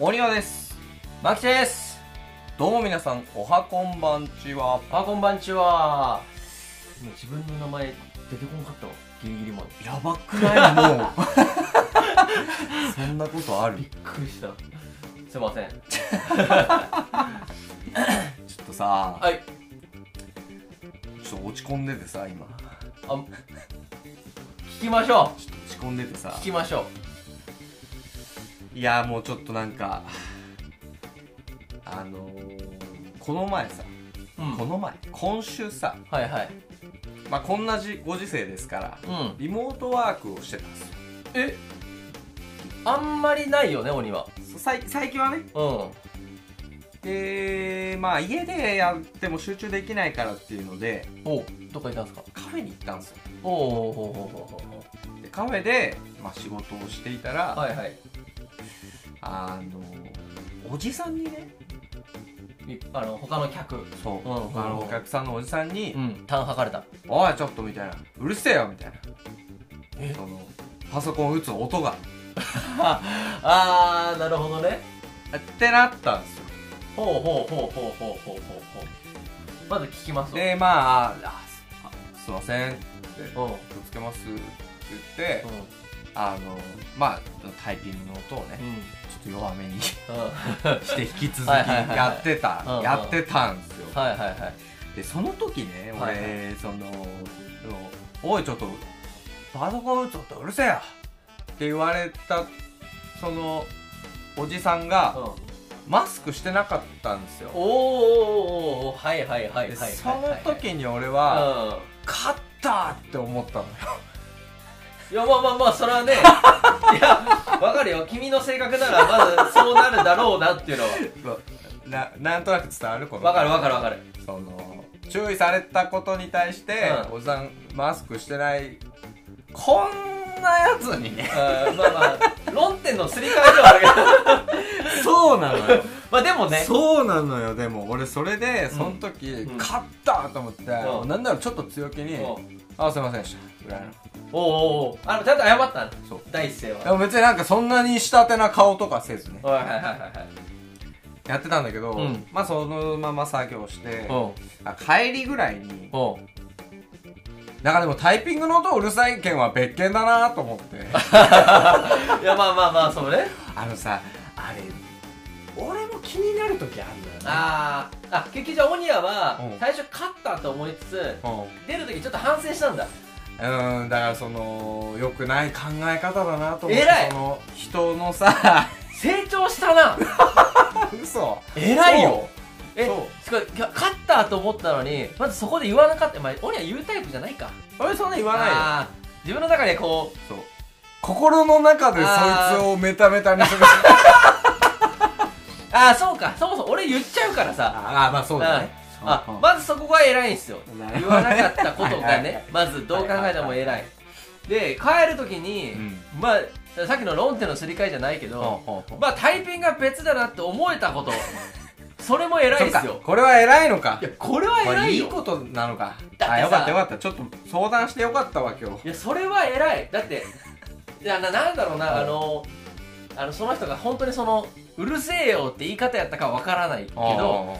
お庭です。マキです。どうも皆さんおはこんばんちは。あこんばんちは。今自分の名前出てこなかったわ。ギリギリまで。やばくない？もう。そんなことある？びっくりした。すいません。ちょっとさ。はい。ちょっと落ち込んでてさ今。あ聞きましょちょっと落ち込んでてさ。う聞きましょいやもうちょっとなんかあのー、この前さ、ううん。この前今週さはいはい。まあこんなじご時世ですからうん。リモートワークをしてたんですよ。え？あんまりないよね鬼は。さい最近はね。うん。でまあ家でやっても集中できないからっていうのでおどっか行ったんすか？カフェに行ったんですよ。おおほうほうほうほうほでカフェで、まあ、仕事をしていたら、うはいはいあのおじさんにねいあの他の客。そう、うん。うんうん他のお客さんのおじさんにうん。単測れた「おいちょっと」みたいな「うるせえよ」みたいな。え？そのパソコン打つ音が。あーなるほどね。ってなったんですよ。ほうほうほうほうほうほうほうほう。まず聞きますでまああすすいませんってうんうん気をつけますって言って、あのまあタイピングの音をねちょっと弱めにして引き続きはいはいはいはい。やってたやってたんですよ。はいはいはい。でその時ね俺、はいそのそのおいちょっとパソコン打つ音うるせえよ！って言われたそのおじさんがうん。マスクしてなかったんですよ。おーおーおはいはいはいはいはいでその時に俺はうん。勝ったって思ったのよいやまあまあまあそれはね いやわかるよ君の性格ならまずそうなるだろうなっていうのは。ななんとなく伝わるこの。わかるわかるわかる。その注意されたことに対して、うん。おじさんマスクしてないこんなやつにね。うんまあまあ論点のすり替えではあるけど。そうなのよ。まあでもね。そうなのよでも。俺それでその時、ん。勝ったと思って、うん。なんならちょっと強気にうん「あすいませんでした」ぐらいのおーおーおー。あのちゃんと謝ったのそう。第一声は。でも別になんかそんなに下手な顔とかせずね。はいはいはいはいはい。やってたんだけど、うん。まあそのまま作業しておうあ帰りぐらいにおうなんかでもタイピングの音うるさい件は別件だなと思って。いやまあまあまあそうね。あのさあれ俺も気になる時あるんだよね。あーあ結局じゃあオニアはうん。最初勝ったと思いつつうん。出る時ちょっと反省したんだうんだからその良くない考え方だなと思って偉い。その人のさ成長したな。嘘。偉いよ。えそう。すごいいや勝ったと思ったのにまずそこで言わなかった。まあオニア言うタイプじゃないか。俺そんな言わないよ。自分の中でこうそう。心の中でそいつをメタメタにする。ああそうか。そもそも俺言っちゃうからさ。ああまあそうだねあうん。まずそこが偉いんですよ。言わなかったことがねまずどう考えても偉い。で帰る時に、うん。まあさっきの論点のすり替えじゃないけど、まあタイピングが別だなって思えたこと。それも偉いですよ。これは偉いのか。いやこれはまあ偉いよ。いいことなのか。あよかったよかった。ちょっと相談してよかったわ今日。いやそれは偉い。だっていやななんだろうなあのあのその人が本当にそのうるせえよって言い方やったかわからないけど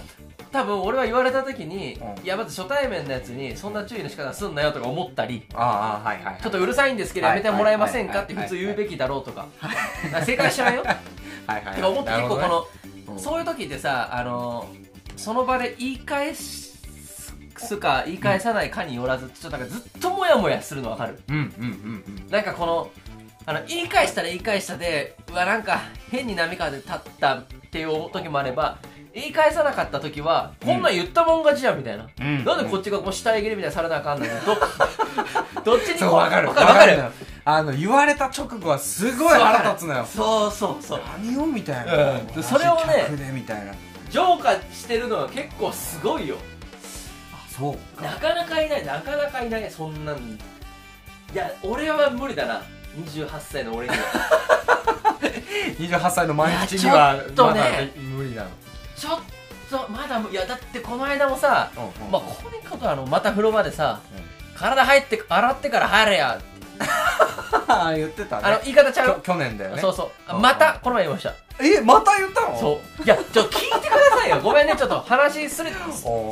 多分俺は言われた時に、うん。いやまず初対面のやつにそんな注意の仕方すんなよとか思ったりああはいはいちょっとうるさいんですけどはいやめてもらえませんか？はいって普通言うべきだろうとか。あ正解知らんよ。はい はい。思って結構この、うん。そういう時ってさあのその場で言い返すか言い返さないかによらずちょっとなんかずっとモヤモヤするの分かる？うんうんうんうん。なんかこのあの言い返したら言い返したでうわなんか変に波風立ったっていう時もあれば言い返さなかった時は、こんなん言ったもん勝ちじゃんみたいな、うん。なんでこっちがこう下えぎりみたいにされなあかんのにど どっちにこそうわかる。わかるあの言われた直後はすごい腹立つのよ。そうそうそう。何をみたいな、うん。でそれをねみたいな。浄化してるのは結構すごいよ。あそうなかなかいないなかなかいないそんなんいや俺は無理だな。28歳の俺には。28歳の毎日にはいやちょっとね。まだ無理なの、ちょっとまだ無いやだってこの間もさうんうんまあこれことあのまた風呂場でさ、体入って洗ってから入れや。言ってたね。あの言い方ちゃう？去年だよね。そうそう。あうん。またこの前言いました。えまた言ったの？そう。いやちょっと聞いてくださいよ。ごめんねちょっと話すれ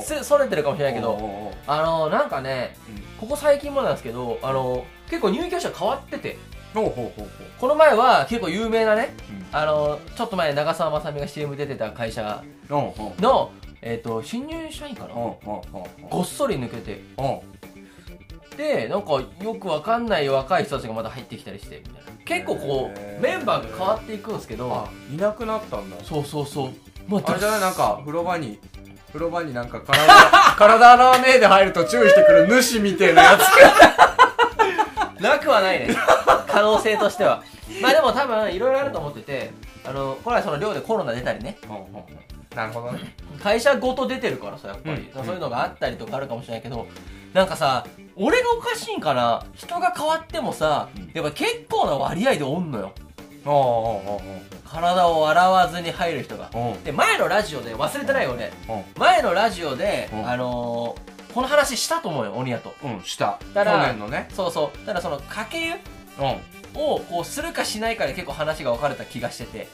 すそれてるかもしれないけどあのなんかねここ最近もなんですけどあの結構入居者変わっててほうほうほうこの前は結構有名なねうん。あのちょっと前長澤まさみが CM 出てた会社の、えー、と新入社員かな？ごっそり抜けて。でなんかよくわかんない若い人たちがまた入ってきたりしてみたいな。結構こうメンバーが変わっていくんですけど。あいなくなったんだ。そうそうそう。まあれじゃない？なんか風呂場に風呂場になんか体 体洗わねえで入ると注意してくる主みたいなやつなくはないね。可能性としては。まあでも多分いろいろあると思っててあのこれはその寮でコロナ出たりね。なるほどね。会社ごと出てるからさやっぱり、うん。そういうのがあったりとかあるかもしれないけどなんかさ俺がおかしいんかな？人が変わってもさうん。やっぱ結構な割合でおんのよ。体を洗わずに入る人が。で前のラジオで忘れてないよ俺。おう前のラジオで、うん。あのーこの話したと思うよ鬼屋と。うんした。去だから年のね。そうそう。ただそのかけ湯うん。をこうするかしないかで結構話が分かれた気がしてて。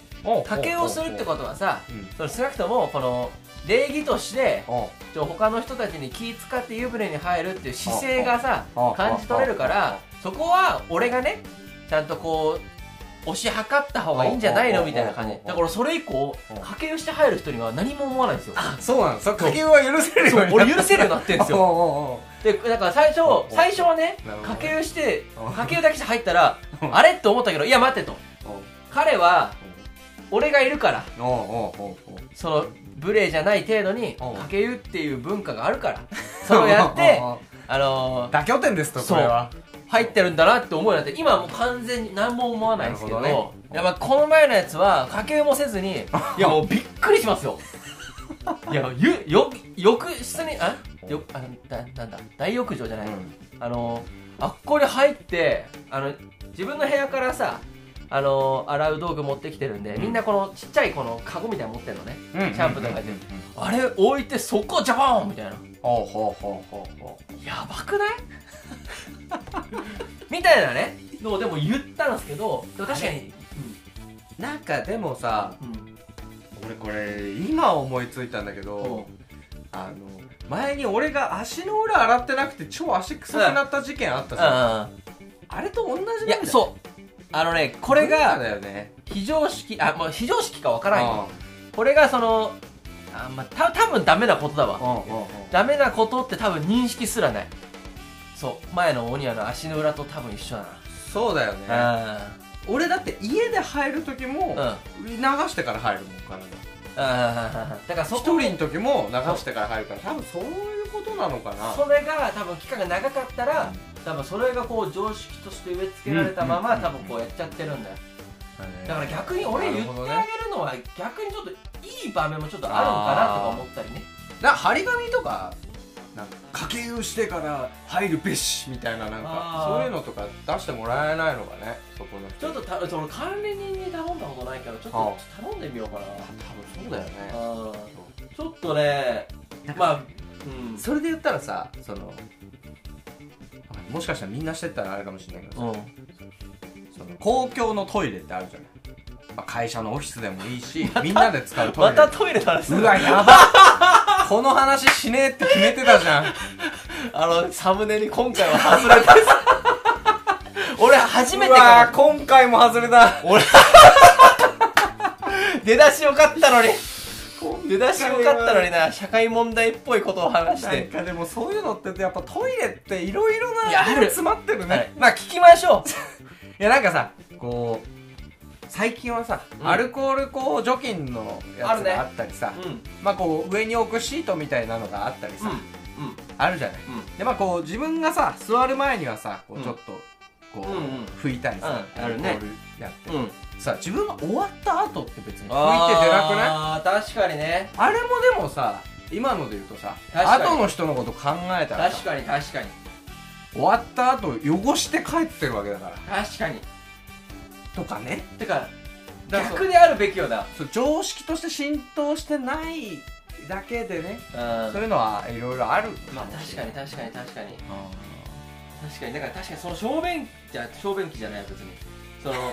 かけ湯をするってことはさうん。その少なくともこの礼儀としておう。ちょ他の人たちに気使って湯船に入るっていう姿勢がさ感じ取れるからそこは俺がねちゃんとこう押し量った方がいいんじゃないの？みたいな感じ。ああだからそれ以降あかけ湯して入る人には何も思わないんですよ。そうなのそかけ湯は許せるようにな俺許せるようになってるんですよ。でだから最初最初はねなるほどかけ湯してう。んかけ湯だけして入ったらう。んあれって思ったけどいや待てと。彼は俺がいるから。その無礼じゃない程度にう。んかけ湯っていう文化があるから。それをやってあのー妥協点ですとこれは入ってるんだなって思うようになって今はもう完全に何も思わないですけどなるほどね。やっぱこの前のやつはかけ湯もせずに いやもうびっくりしますよ。いやゆよ浴室にあ？よあだなんだ？大浴場じゃない、あのあっこに入ってあの自分の部屋からさあの洗う道具持ってきてるんで、うん。みんなこのちっちゃいこのカゴみたいなの持ってるのね、うんシャンプーとか入ってあれ置いてそこジャバーンみたいな。ほうほうほうほうほやばくない？みたいなね。のをでも言ったんですけどでも確かに。うなんかでもさうん、うん俺これ今思いついたんだけどあの前に俺が足の裏洗ってなくて超足臭くなった事件あったじゃん。ああれと同じなんだいやそう。あのねこれが非常識あもう非常識かわからんよ。あこれがそのあまあた多分ダメなことだわ。うんうんうん。ダメなことって多分認識すらないそう前のオニアの足の裏と多分一緒だそうだよね。な俺だって家で入る時もうん。うん流してから入るもん体あーだからそ一こ人の時も流してから入るから多分そういうことなのかな。それが多分期間が長かったら多分それがこう常識として植え付けられたままうん多分こうやっちゃってるんだよ。うんだから逆に俺言ってあげるのは逆にちょっといい場面もちょっとあるのかなとか思ったりね。な張り紙とかなんか掛け湯してから入るべしみたいななんかそういうのとか出してもらえないのかねそこの人ちょっとたその管理人に頼んだことないからちょっあと頼んでみようかな。多分そうだよね。う。んちょっとねまあうん。それで言ったらさそのもしかしたらみんなしてったらあれかもしれないけどさ、うん。その公共のトイレってあるじゃない、まあ、会社のオフィスでもいいしみんなで使うトイレ。またトイレの話する。うわやばこの話しねえって決めてたじゃん。あのサムネに今回は外れた。俺初めてうわかも今回も外れた俺出だしよかったのに。出だしよかったのにな。社会問題っぽいことを話しなんてかでもそういうのってやっぱトイレっていろいろないやある。詰まってるね、はい。まあ聞きましょ いやなんかさこう最近はさ、うん。アルコールこう除菌のやあるね。つがあったりさ、ううん。まあこう上に置くシートみたいなのがあったりさ、うん。あるじゃない。うん。でまあこう自分がさ座る前にはさこううん。ちょっとこう、うんうん。拭いたりさ、うん。あるね。アルコールやって、うん。さ自分が終わった後って別に拭いて出なくない？あー確かにね。あれもでもさ今ので言うとさ確かに。後の人のこと考えたらさ確かに確かに。終わった後汚して帰ってるわけだから。確かにとかね。てか逆であるべきよな。そう常識として浸透してないだけでねうん。そういうのはいろいろあるまあ確かに確かに確かに。あ確かに。だから確かにその小便じゃ小便器じゃない別に。その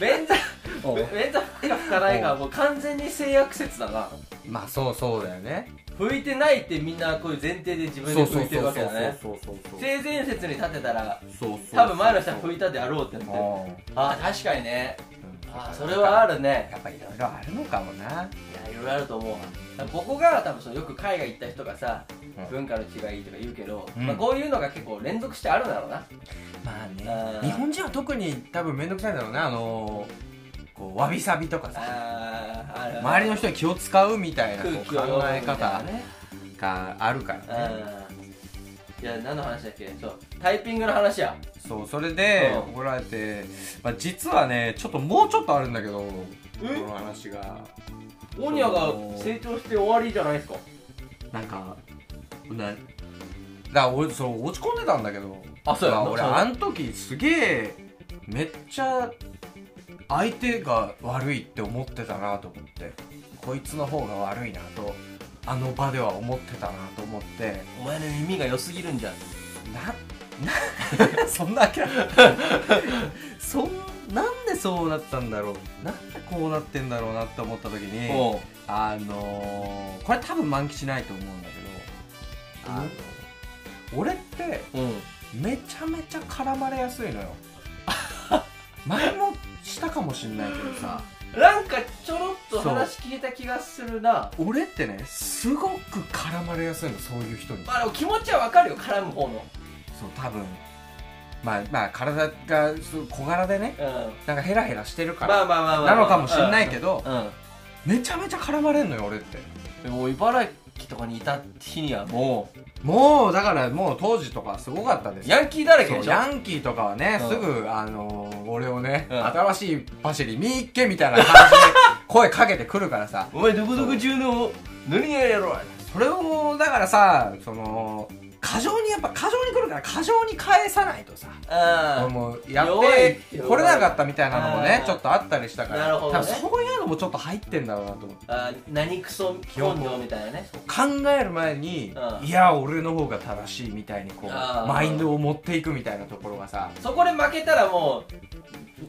便座便座吹くかないかはもう完全に性悪説だな。まあそうそうだよね吹いてないってみんなこういう前提で自分で吹いてるわけだね。そうそうそう性善説に立てたらそうそう多分前の人は吹いたであろうってなってああ確かにね。ああそれはあるね。やっぱいろいろあるのかもな。いやいろいろあると思うここが多分そのよく海外行った人がさ、うん。文化の違いとか言うけど、うん。まあ、こういうのが結構連続してあるんだろうな。まあね。日本人は特に多分面倒くさいんだろうねあのーこうわびさびとかさ周りの人に気を使うみたいな考え方ねがあるからね。うんいや何の話だっけ？そうタイピングの話や。そうそれでうん。怒られて、まあ、実はねちょっともうちょっとあるんだけどこえの話が。オニャが成長して終わりじゃないですか？なんかなだから俺そう落ち込んでたんだけど。あそうやまあ俺あの時すげえめっちゃ相手が悪いって思ってたなと思ってこいつの方が悪いなとあの場では思ってたなと思って。お前の耳が良すぎるんじゃん。なな そんな諦め そんなんでそうなったんだろう。なんでこうなってんだろうなって思った時にあのー、これ多分満吉ないと思うんだけどあの俺ってうん。めちゃめちゃ絡まれやすいのよ。前もしたかもしんないけどさ。なんかちょろっと話聞いた気がするな。俺ってねすごく絡まれやすいのそういう人に。まあでも気持ちはわかるよ絡む方の。そう多分。まあまあ体が小柄でねうん。なんかヘラヘラしてるかまあらまあまあまあ。なのかもしんないけどうん。めちゃめちゃ絡まれんのよ俺って。でも茨城とかにいた日にはももうだからもう当時とかすごかったですヤンキーだらけでしょ？ヤンキーとかはね、うん。すぐ、あのー俺をね、うん。新しいパシリ見っけみたいな感じで声かけてくるからさ。お前どこどこ中の何ややろそれをだからさその過剰にやっぱ過剰に来るから過剰に返さないとさあもう。やってこれなかったみたいなのもねちょっとあったりしたから。なるほどね。そういうのもちょっと入ってんだろうなと思って。あ何クソ根性みたいなね。考える前に、うん。いや俺の方が正しいみたいにこうマインドを持っていくみたいなところがさ。そこで負けたらも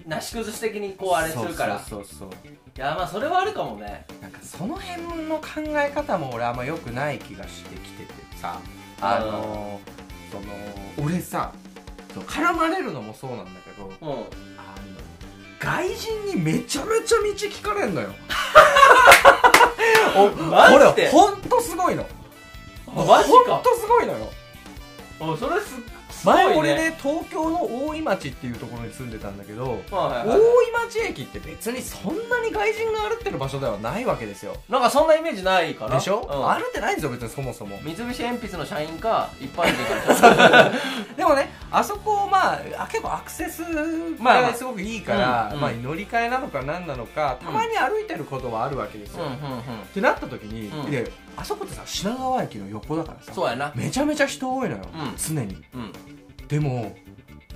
うなし崩し的にこうあれするから。そうそうそうそう。いやまあそれはあるかもね。なんかその辺の考え方も俺あんま良くない気がしてきててさあのその俺さ絡まれるのもそうなんだけどうん。あの外人にめちゃめちゃ道聞かれんのよ。おマジで？これほんとすごいの。マジか。ほんとすごいのよ。おそれすすごいね前俺ね東京の大井町っていうところに住んでたんだけどはいはいはい。大井町駅って別にそんなに外人が歩ってる場所ではないわけですよ。なんかそんなイメージないかな。でしょ、うん。歩ってないんですよ別にそもそも。三菱鉛筆の社員か一般人か。でもねあそこまああ結構アクセスがすごくいいから、うんうんまあ、乗り換えなのか何なのかたまに歩いてることはあるわけですよ、うんうんうん。ってなった時に、うん。であそこってさ品川駅の横だからさそうやな。めちゃめちゃ人多いのよ、うん。常に。うん。でも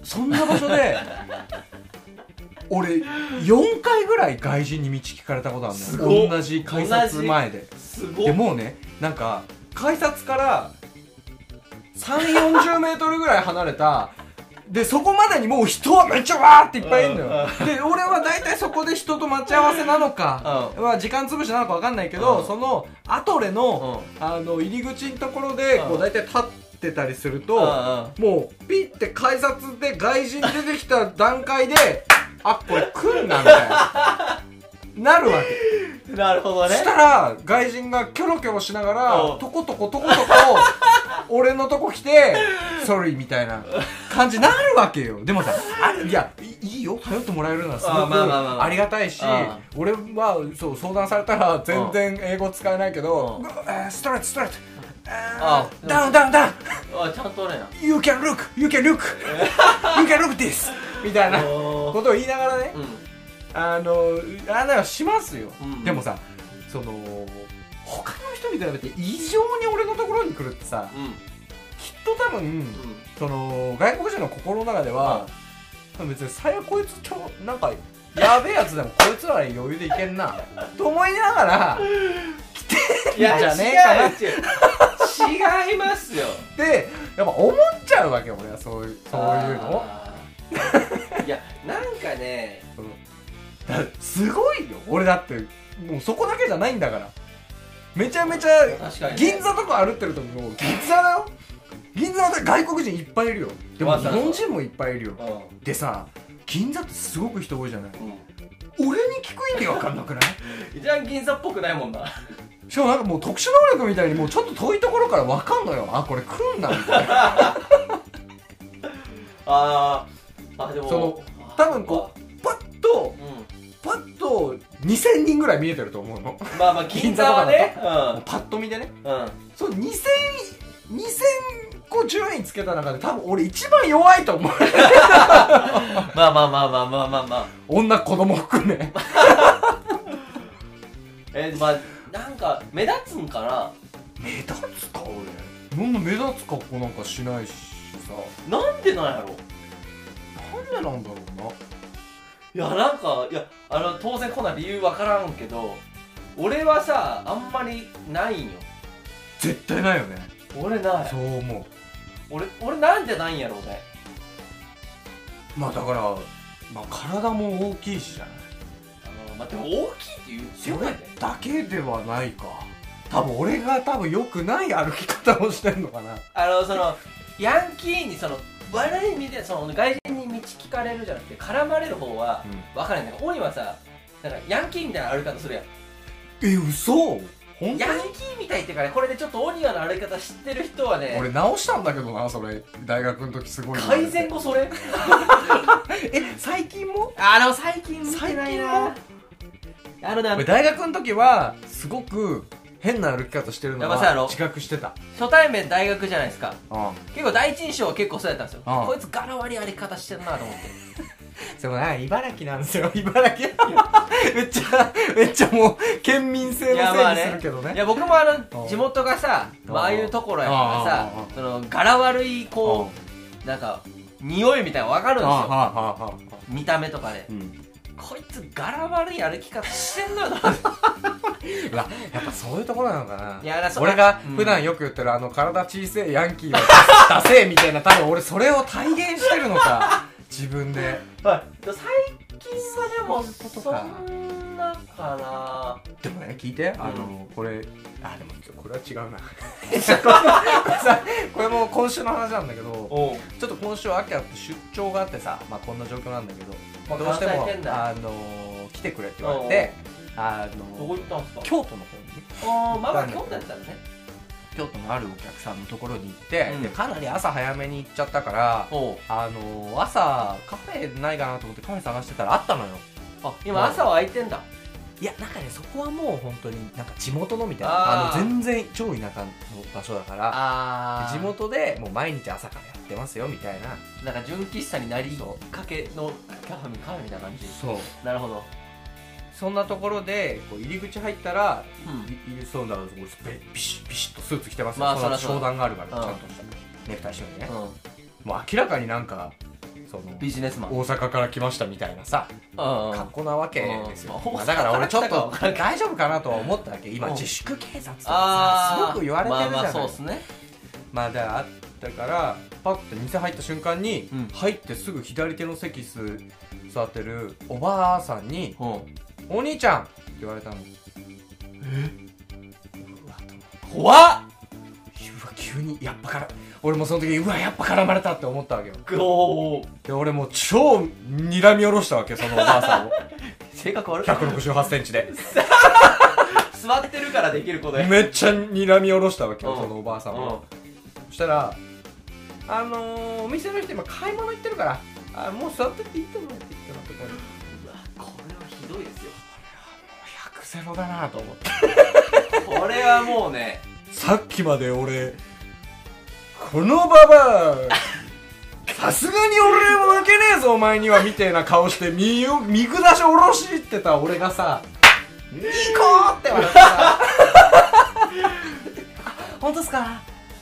そんな場所で 俺4回ぐらい外人に道聞かれたことあるすごよ同じ改札前で。すごでもうねなんか改札から3 4 0メートルぐらい離れたでそこまでにもう人はめっちゃわーっていっぱいいるのよ。で俺は大体そこで人と待ち合わせなのか、まあ、時間潰しなのか分かんないけど、うん。そのアトレの,、あの入り口のところでこううん大体立ってたりすると、うん。もうピッて改札で外人出てきた段階であこれ来んなみたいななるわけ。うんなるほどね。そしたら外人がキョロキョロしながらうん。とことことことこ俺のとこ来て「ソリ」みたいな感じになるわけよ。でもさあいやいいいよ。頼ってもらえるのはすごくありがたいしうん。俺はそう相談されたら全然英語使えないけどストレートストレートあダウンダウンダウンあちゃんとね。You can look You can look You can look this みたいなことを言いながらね。うんあのあれはしますよ、うんでもさその他の人に比べて異常に俺のところに来るってさうん。きっと多分その外国人の心の中では、別に最悪こいつちょなんかやべえやつでもこいつら余裕でいけんな と思いながらいやじゃねえかな。違う違いますよ。でやっぱ思っちゃうわけ俺はそういうそういうの。をあーいやもうそこだけじゃないんだから。めちゃめちゃ確かにね。銀座とか歩ってる時も銀座だよ。銀座で外国人いっぱいいるよ。でも日わざわざ。本人もいっぱいいるよ。うでさ銀座ってすごく人多いじゃない？ん。俺に聞く意味わかんなくない？一番銀座っぽくないもんな。しかもなんかもう特殊能力みたいにもうちょっと遠いところからわかんのよ。あこれ来んな。みたいなあー。あでも。その多分こうパッとう、うん、パッと2000人ぐらい見えてると思うの。まあまあ銀座はね。パッと見でね。うん。うんそう2000 2050円つけた中で多分俺一番弱いと思う。まあまあまあまあまあまあまあ。女子供含め。えまあなんか目立つんかな？目立つか俺。なん目立つ格好なんかしないしさ。なんでなんやろ？なんでなんだろうないやなんかいやあの当然こんな理由わからんけど俺はさあんまりないんよ。絶対ないよね。俺ない。そう思う。俺俺なんでないんやろうね。まあだから、まあ、体も大きいしじゃない。あのまあでも大きいって言うそ強いれねだけではないか。多分俺が多分良くない歩き方をしてんのかな。あのそのヤンキーにその悪い意味でその外人に道聞かれるじゃなくて絡まれる方は分からへんねん。けど鬼はさなんかヤンキーみたいな歩き方するやん。え嘘？本当に？ヤンキーみたいっていうかねこれでちょっとオニアの歩き方知ってる人はね俺直したんだけどなそれ。大学の時すごい改善後それ？え最近も？あの最近見てない最近なも？あのね俺大学の時はすごく変な歩き方してるのやっぱさあのは自覚してた。初対面大学じゃないですか。うん。結構第一印象は結構そうやったんですよ。ああこいつ柄悪い歩き方してるなと思って。でもな茨城なんですよ。茨城めっちゃめっちゃもう県民性のせいにするけどね。いや僕もああの地元がさあまあああいうところやからあさその柄悪いこうなんか匂いみたいなの分かるんですよ。見た目とかで。うんこいつ柄悪い歩き方してんのよな。うわやっぱそういうところなのかな。いや俺がうん。普段よく言ってるあの体小せえヤンキーを出せみたいな多分俺それを体現してるのか。自分で。はい。最近はでもそんなかな。でもね聞いて。あの、これあでもこれは違うな。これも今週の話なんだけどちょっと今週秋あって出張があってさまあこんな状況なんだけど、まあどうしてもあの来てくれって言われてあどのこ行ったんすか？京都の方にあーまあまあ京都やったらね京都のあるお客さんのところに行って、うん。でかなり朝早めに行っちゃったからあの朝カフェないかなと思ってカフェ探してたらあったのよ。あ今朝は空いてんだ。いやなんかねそこはもう本当になんか地元のみたいなあの全然超田舎の場所だからあ地元でもう毎日朝からやってますよみたいな。なんか純喫茶になりそかけのカフェカフェみたいな感じ。そう。なるほどそんなところでこう入り口入ったら、うん。い入りそうなのビシッビシッとスーツ着てますよ、まあ商談があるから、うん。ちゃんとした。ネクタイしてるね、うもう明らかになんかそのんビジネスマン。大阪から来ましたみたいなさうん格好なわけですよ、うん。まあだから俺ちょっと大丈夫かなとは思ったわけ。今うん。自粛警察とかさすごく言われてるじゃない、まあまあそうっすね。まあだあったからパッと店入った瞬間に、うん。入ってすぐ左手の席す座ってるおばあさんにうん「お兄ちゃん!」って言われたのうわと思って。怖っ。うわ急にやっぱから俺もその時うわやっぱ絡まれたって思ったわけよ。お。ーで俺もう超睨み下ろしたわけそのおばあさんを。性格悪い。1 6 8センチで。座ってるからできることやめっちゃ睨み下ろしたわけようん。そのおばあさんうん。をそしたら「あのー、お店の人今買い物行ってるからあもう座ってっていいと思う」って言ってなところにうわこれはひどいですよ100ゼロだなと思って。これはもうねさっきまで俺このババアさすがに俺も負けねえぞお前にはみてえな顔して身を見下し下ろしってた俺がさ「ニコー!」って笑ってさ「本当ですか？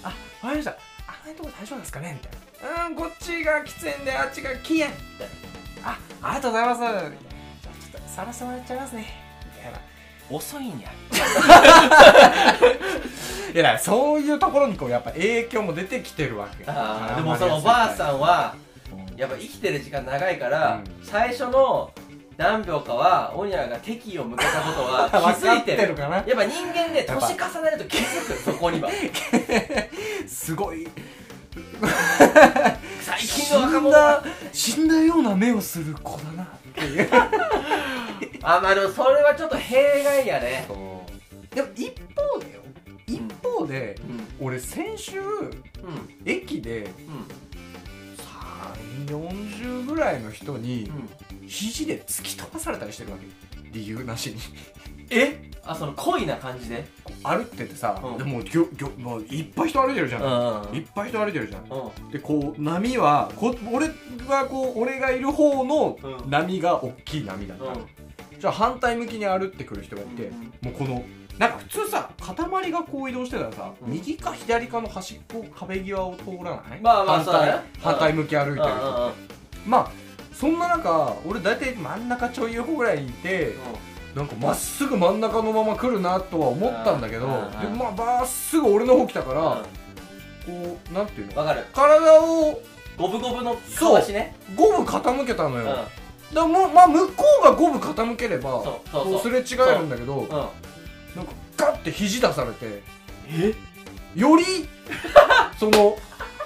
あわかりました。ああいうとこ大丈夫ですかね?」みたいな「うんこっちが喫煙であっちが禁煙」みたいな「あありがとうございます」みたいな「じゃあちょっとさらしてもらっちゃいますね」遅いんや。いやそういうところにこうやっぱ影響も出てきてるわけ。でもそのおばあさんはんやっぱ生きてる時間長いから、うん。最初の何秒かはオニャが敵意を向けたことは 気づいてる。やっぱ人間ね年重ねると気づくそこには。すごい。最近死の若ん者死んだような目をする子だなっていうあまあでもそれはちょっと弊害やね。でも一方でよ。一方でうん。俺先週うん。駅でうん。3 4 0ぐらいの人にうん。肘で突き飛ばされたりしてるわけ。理由なしに。え？あその濃いな感じで？歩っててさ、うん。でもぎょぎょもういっぱい人歩いてるじゃん、うんいっぱい人歩いてるじゃん。うん。でこう波はこ俺はこう俺がいる方のうん。波が大きい波だった、じゃあ反対向きに歩ってくる人がいて、うんもうこのなんか普通さ塊がこう移動してたらさ、うん。右か左かの端っこ壁際を通らない？まあまあ反対ね反対向き歩いてる人まあそんな中俺大体真ん中ちょい横ぐらいにいて、なんかまっすぐ真ん中のまま来るなとは思ったんだけど、でまあまっすぐ俺の方来たから、うこうなんていうの？体を五分五分のかしね。五分傾けたのよ、うんだもうまあ向こうが五分傾ければそうそうそう。すれ違えるんだけどうん。なんかガッて肘出されてえ？より その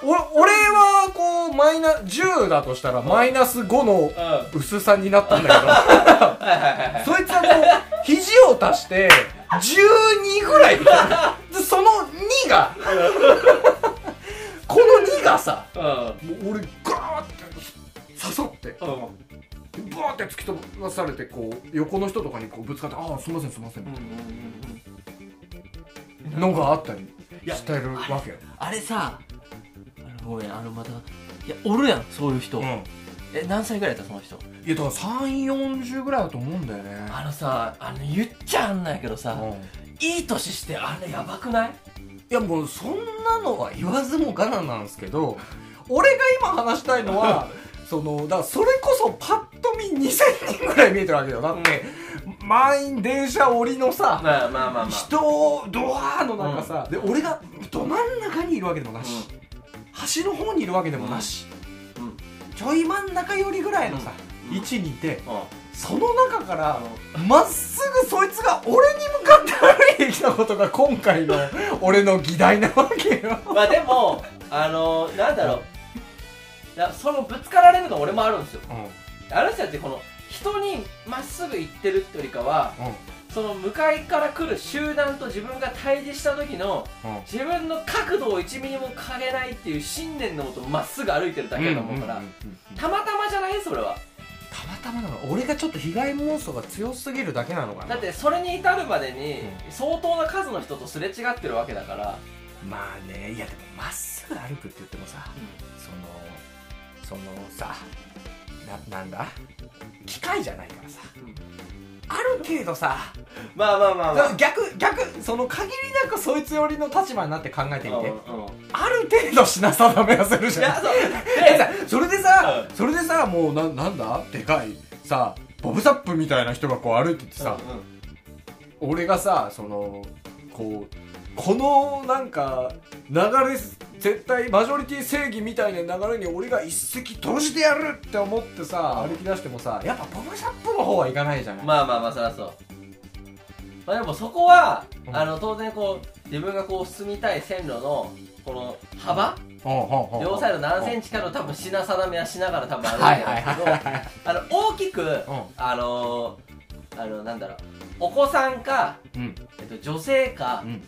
お俺はこうマイナ10だとしたらマイナス5の薄さになったんだけど そいつはこう肘を足して12ぐらいでその2が この2がさうん。もう俺ガーって刺さって。うんバーって突き飛ばされてこう横の人とかにこうぶつかって「ああすいませんすいません」のがあったりしてるわけよ、あれさあのごめんあのまたいやおるやんそういう人、うん、いえ何歳ぐらいだったその人？やだから3 4 0ぐらいだと思うんだよね。あのさあの言っちゃあんないけどさ、うん。いい年してあれやばくない？いやもうそんなのは言わずもがななんですけど俺が今話したいのは そのだからそれこそパッと見2000人ぐらい見えてるわけよ。だって、満員電車降りのさ、まあまあまあま人ドアの中さ、で俺がど真ん中にいるわけでもなし、端の方にいるわけでもなし、うん。ちょい真ん中寄りぐらいのさ、うん。位置にいてうん。その中からまっすぐそいつが俺に向かって歩いてきたことが今回の俺の議題なわけよ。まあでもあのなんだろう。いやそのぶつかられるの俺もあるんですよ。うあの人たちこの人にまっすぐ行ってるってよりかはんうん。その向かいから来る集団と自分が対峙した時のうん。自分の角度を1ミリも変えないっていう信念のもとまっすぐ歩いてるだけだと思うから、んんうんたまたまじゃないそれは。たまたまなの。俺がちょっと被害妄想が強すぎるだけなのかな。だってそれに至るまでにう相当な数の人とすれ違ってるわけだから、まあねいやでもまっすぐ歩くって言ってもさそのそのさななんだ？機械じゃないからさ。ある程度さ。まあまあまあまあ。逆逆その限りなくそいつ寄りの立場になって考えてみて。ある程度品定めはするじゃん。それでさ、うそれでさもうななんだ？でかいさボブサップみたいな人がこう歩いてってさ、うんうん。俺がさそのこうこのなんか流れ絶対マジョリティ正義みたいな流れに俺が一石投じてやるって思ってさ。歩き出してもさやっぱボブサップの方はいかないじゃない、まあまあまあそりゃそう。まあでもそこは、うん。あの当然こう自分がこう進みたい線路のこの幅両サイド何センチかの多分品定めはしながら多分歩いてはいるんですけど、あの大きく、うあのー、あのなんだろうお子さんか、ん。えっと、女性かう、ん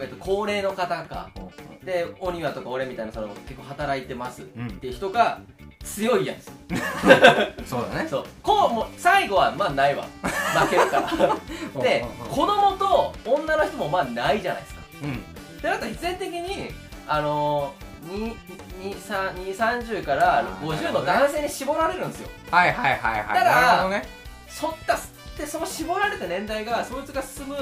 えっと、高齢の方かうんでお庭とか俺みたいなその結構働いてますっうん。ていう人が強いやつ。そうだね。そう。こうもう最後はまあないわ。負けるから。でうん子供と女の人もまあないじゃないですか。うん。でだったら必然的にあのー、230から50の男性に絞られるんですよ。はいはいはいはい。ただなるほどね。そったでその絞られた年代がそいつが進む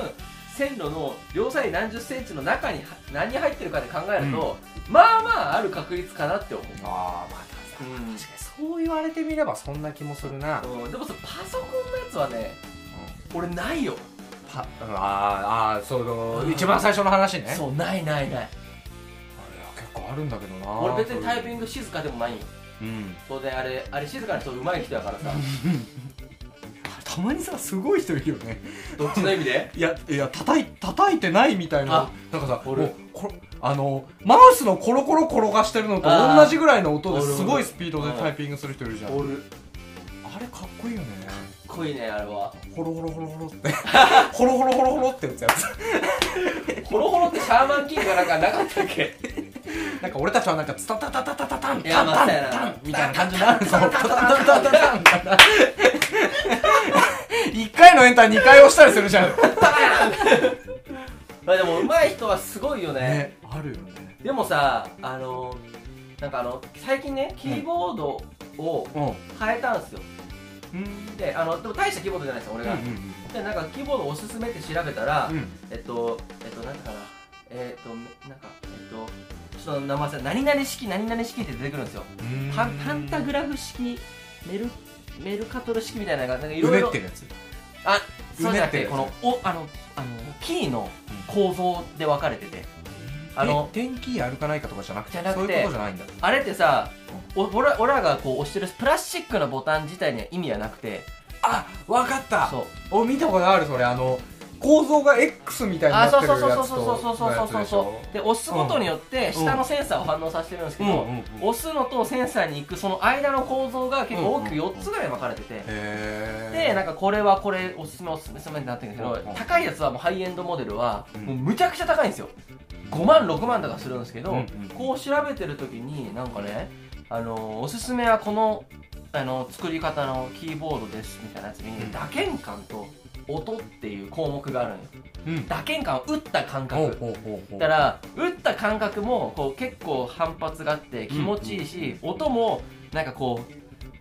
線路の両サイド何十センチの中には何入ってるかで考えると、まあまあある確率かなって思う、ああまあうん。確かにそう言われてみればそんな気もするな、うん。でもさパソコンのやつはね俺ないよ、パあーあーそのうん。一番最初の話ね。そうないないない。あれは結構あるんだけどな。俺別にタイピンググ静かでもないよ。うん。当然あれあれ静かな人上手い人やからさ たまにさすごい人いるよね。どっちの意味で？いやいや叩い叩いてないみたいな。あなんかさおるもうこあのマウスのコロコロ転がしてるのと同じぐらいの音ですごいスピードでタイピングする人いるじゃん。あるれかっこいいよね。かっこいいねあれは。ホロホロホロホロって。ホロホロホロホロってやつやつ。ホロホロってシャーマンキングがなんかなかったっけ？なんか俺たちはなんかツタタタタタタタンタンタンタンみたいな感じになるそうタタタタタタタンみたいな1回のエンター2回押したりするじゃんまあでも上手い人はすごいよねねあるよねでもさあのなんかあの最近ねキーボードをうん変えたんですようんであのでも大したキーボードじゃないですよ俺が、でなんかキーボードおすすめって調べたら、うんえっとえっとなんだかなえっとめなんかえっとちょっと名前さ何々式何々式って出てくるんですよ。うん。パンパンタグラフ式メルメルカトル式みたいなのがなんかいうろねいろあそうじゃなくてこのおあのあのキーの構造で分かれてて。あのえ点キーあるかないかとかじゃなくてそういうことじゃないんだ。あれってさお俺ら俺らがこう押してるプラスチックなボタン自体には意味はなくて。あわかった。そう。お見たことあるそれ。あの構造が X みたいになあってるやつそうそうそうそうそうとそうそうそうでしょそうで押すことによって下のセンサーを反応させてるんですけど、うんうんうん。押すのとセンサーに行くその間の構造が結構大きく4つぐらい分かれてて、へでなんかかこれはこれおすすめおすすめになってるんだけど、うんうん。高いやつはもうハイエンドモデルはうん。もうむちゃくちゃ高いんですよ。5万6万とかするんですけど、うんうん。こう調べてる時になんかねあのおすすめはこのあの作り方のキーボードですみたいなやつに、うん。打鍵感と音っていう項目があるのようん。打鍵感を打った感覚。だから打った感覚もこう結構反発があって気持ちいいし、音もなんかこ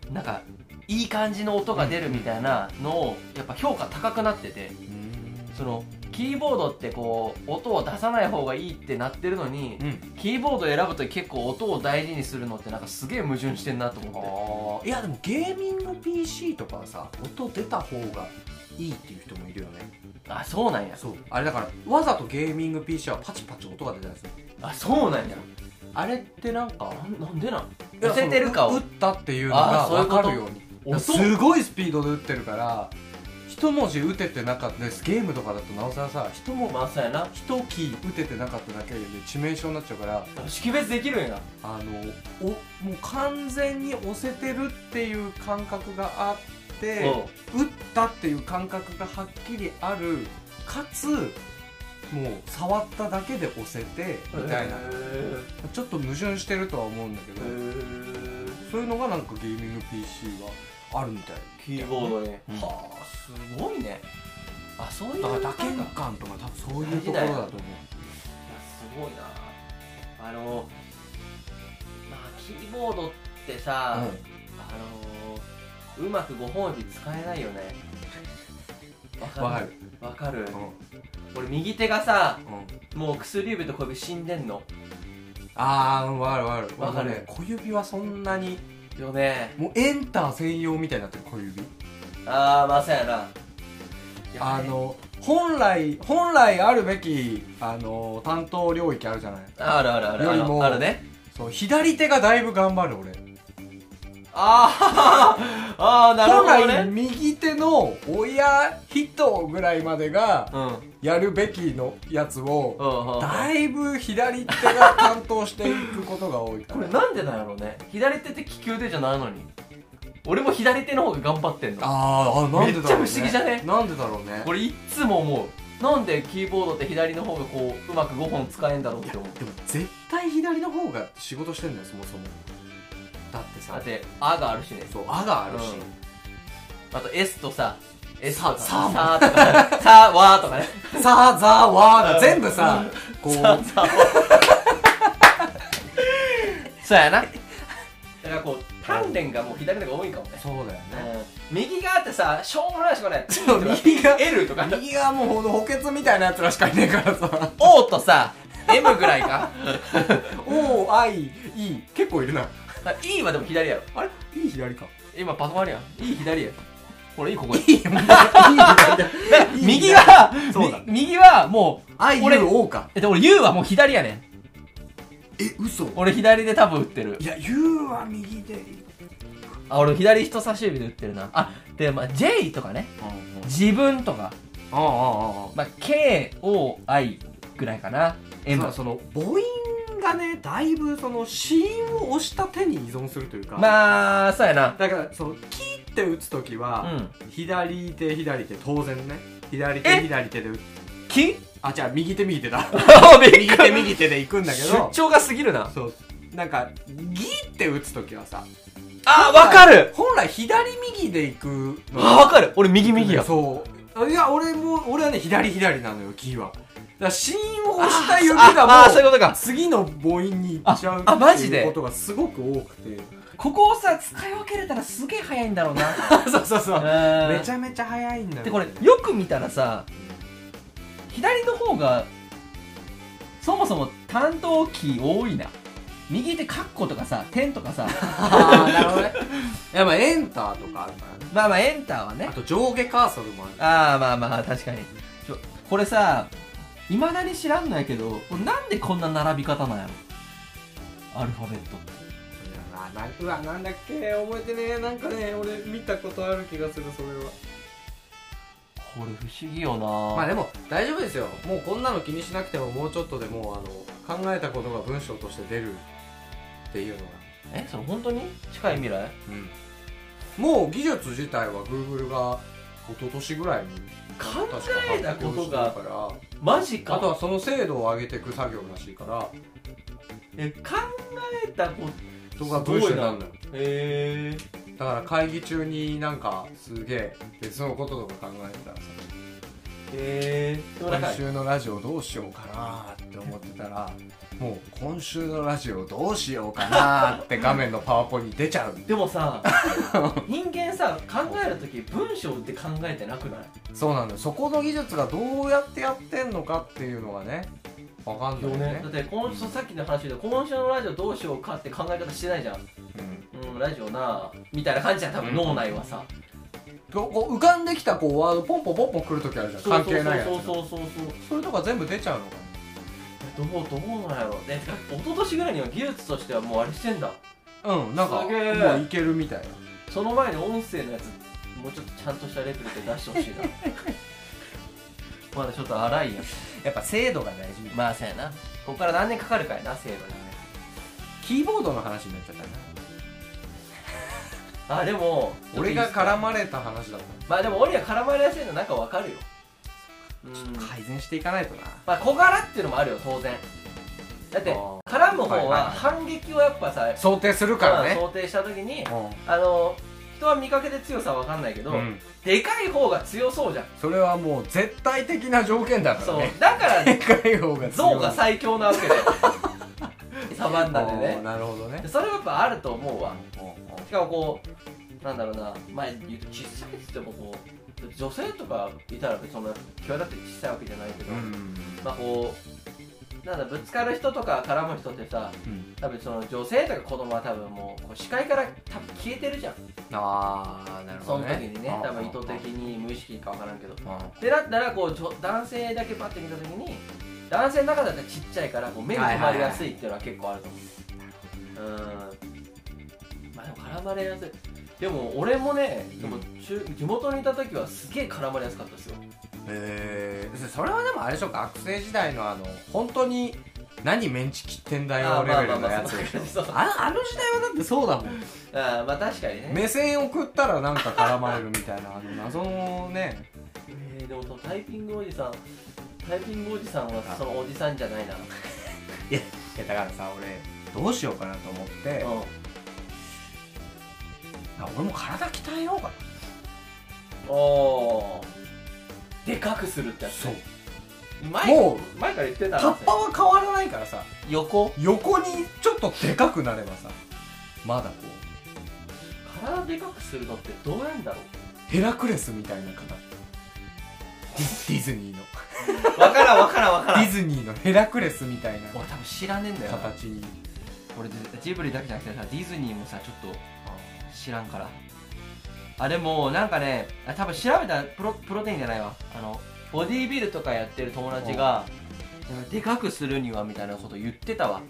うなんかいい感じの音が出るみたいなのをやっぱ評価高くなっててうん。そのキーボードってこう音を出さない方がいいってなってるのに、うん。キーボード選ぶと結構音を大事にするのってなんかすげえ矛盾してんなと思って。いやでもゲーミング PC とかはさ音出た方がいいっていう人もいるよね。あそうなんや。そう。あれだからわざとゲーミング PC はパチパチ音が出たりするあそうなんや。あれってなんかなんなんでなん？寄せてるかを打ったっていうのがあーそういうこと？分かるように。音？すごいスピードで打ってるから一文字打ててなかった。ですゲームとかだとなおさらさ一文まあそうやな。一キー打ててなかっただけで致命傷になっちゃうから識別できるんやあのおもう完全に押せてるっていう感覚があって打ったっていう感覚がはっきりあるかつもう。触っただけで押せてみたいな。へちょっと矛盾してるとは思うんだけどー。そういうのがなんかゲーミング PC はあるみたい。キーボードに、うん。はあすごいね。あそういうだから打鍵感とか多分そういうところだと思う。いやすごいな。あのまあキーボードってさ、あのうまく5本指使えないよね。わかる？わかる。うん。俺右手がさうん。もう薬指と小指死んでんの。ああわかるわかる。わかる？俺ね小指はそんなによね。もうエンター専用みたいになってる小指。ああまあそうやな。あの本来本来あるべきあの担当領域あるじゃない？あるあるある。よりもあるね。そう左手がだいぶ頑張る俺あー あーなるほ本来どね右手の親人ぐらいまでがやるべきのやつをだいぶ左手が担当していくことが多いからこれなんでなんやろうね。左手って利き腕じゃないのに。俺も左手の方が頑張ってんの。あーあなんでだろう、ね、めっちゃ不思議じゃね？なんでだろうね。これいっつも思う。なんでキーボードって左の方がこううまく5本使えんだろうって思う。でも絶対左の方が仕事してんだよそもそもだってさ。だって「あ」があるしね。そう「あ」があるし、あと S とさ S さとかささとかさわとかね。さあ ざあわーが全部さこう。そうやな。だからこう鍛錬がもう左の方が多いかもね。そうだよね。うん。右側ってさしょうもないしこれそう右が L とか。右がもうほんと補欠みたいなやつらしかいねえからさ。O とさ M ぐらいか「おー I E」結構いるな E はでも左やろ。あれ？E 左か。今パソコンあるやん。E 左や。これ E ここ E 左。だ右はそうだ。み右はもう I 俺 U か。えっと俺 U はもう左やねん。え嘘。俺左で多分打ってる。いや U は右で。あ俺左人差し指で打ってるな。あでまあ J とかね。自分とか、あああああまあ、KOI ぐらいかな。M その母音がねだいぶその子音を押した手に依存するというか。まあそうやな。だからその「キ」って打つ時うは、ん。左手左手当然ね。左手え？左手で打つ。きあじゃあ右手右手だ。右手右手で行くんだけ出ど張が過ぎるな。そう。なんか「ギ」って打つ時はさあわかる。本来左右で行くの。あわかる。俺右右や。そう。いや俺も俺はね左左なのよキーはだから芯を押した指あがもうあそういうことか。次の母音に行っちゃうああマジでっていうことがすごく多くて。ここをさ使い分けれたらすげえ早いんだろうな。そうそうそう。めちゃゃめちゃ早いんだよ。でこれよく見たらさ左の方がそもそも担当キー多いな。右手カッコとかさ点とかさ。ああなるほどね。いやまあエンターとかあるからね。まあまあエンターはね。あと上下カーソルもある。ああまあまあ確かに。これさいまだに知らんのやけどなんでこんな並び方なんやろ？アルファベットって。いやななうわなんだっけ？覚えてねえ。なんかね俺見たことある気がするそれは。これ不思議よな。まあでも大丈夫ですよ。もうこんなの気にしなくてももうちょっとでもうあの考えたことが文章として出るっていうのが。え？それ本当に？近い未来？もう技術自体は Google が一昨年ぐら。いに考えたことが確からマジか。あとはその精度を上げていく作業らしいから。え考えたことが文章にな。るのよ。へえだから会議中になんかすげえ別のこととか考えてたらさ。へえ今週のラジオどうしようかなって思ってたらもう今週のラジオどうしようかなって画面のパワポに出ちゃう。でもさ人間さ考える時文章って考えてなくない？そうなんだよ。そこの技術がどうやってやってんのかっていうのがねわかんないよね。だって今週さっきの話で今週のラジオどうしようかって考え方してないじゃん。うん。うんラジオなみたいな感じじゃん。多分脳内はさ、こうこう浮かんできたこうワードポンポンポンポン来るときあるじゃん。関係ないやつそうそうそうそう。それとか全部出ちゃうのかどうどうなんやろで一昨年ぐらいには技術としてはもうあれしてんだ。なうんなんかすげえ。もういけるみたいな。その前に音声のやつもうちょっとちゃんとしたレベルで出してほしいな。まだちょっと荒いやん。やっぱ精度が大事。まあそうやな。ここから何年かかるかやな精度にね。キーボードの話になっちゃったなあでも俺が絡まれた話だっまあでも俺が絡まれやすいのなんかわかるよ。うん。た改善していかないとな。まあ小柄っていうのもあるよ当然。だって絡む方は反撃をやっぱさ想定するからね。まあ想定した時にうあの人は見かけで強さは分かんないけど、んうん。でかい方が強そうじゃん。それはもう絶対的な条件だかそう。らねだからでかい方が強い。象が最強なわけで サバンナでね。なるほどね。それはやっぱあると思うわ。しかもこうなんだろうな。まあ言うと小さいっつってもこう女性とかいたら別にそんな際立って小さいわけじゃないけど、うん。まあこうなんだぶつかる人とか絡む人ってさうん。多分その女性とか子供は多分もうこう視界から多分消えてるじゃん。ああなるそほどね。の時にね多分意図的に無意識か分からんけど。あでだったらこうちょ男性だけパッて見た時に男性の中だったらちっちゃいからこう目に留まりやすいっていうのは結構あると思う。うん。まあでも絡まれやすい。でも俺もねでも中地元にいた時はすげえ絡まれやすかったですよ。えー、それはでもあれでしょ学生時代のあの本当に何メンチ切ってんだよレベルのやつああの時代はだってそうだもん。あーまあ確かにね。目線送ったらなんか絡まれるみたいなあの謎のね。えー、でもそのタイピングおじさんタイピングおじさんはあそのおじさんじゃないな、いやだからさ俺どうしようかなと思って、うん。あ俺も体鍛えようかな。おー。でかくするってやつそう。前も前から言ってたタッパは変わらないからさ。横？横にちょっとでかくなればさ。まだこ体でかくするのってどうやんだろう。ヘラクレスみたいな形。ディディズニーのうわからんわからんわかディズニーのヘラクレスみたいな俺多分知らねえんだよな。形に。俺ジブリだけじゃなくてさディズニーもさちょっと知らんから。あでもなんかねあ多分調べたプロプロテインじゃないわ。あのボディービルとかやってる友達がなんかでかくするにはみたいなこと言ってたわ。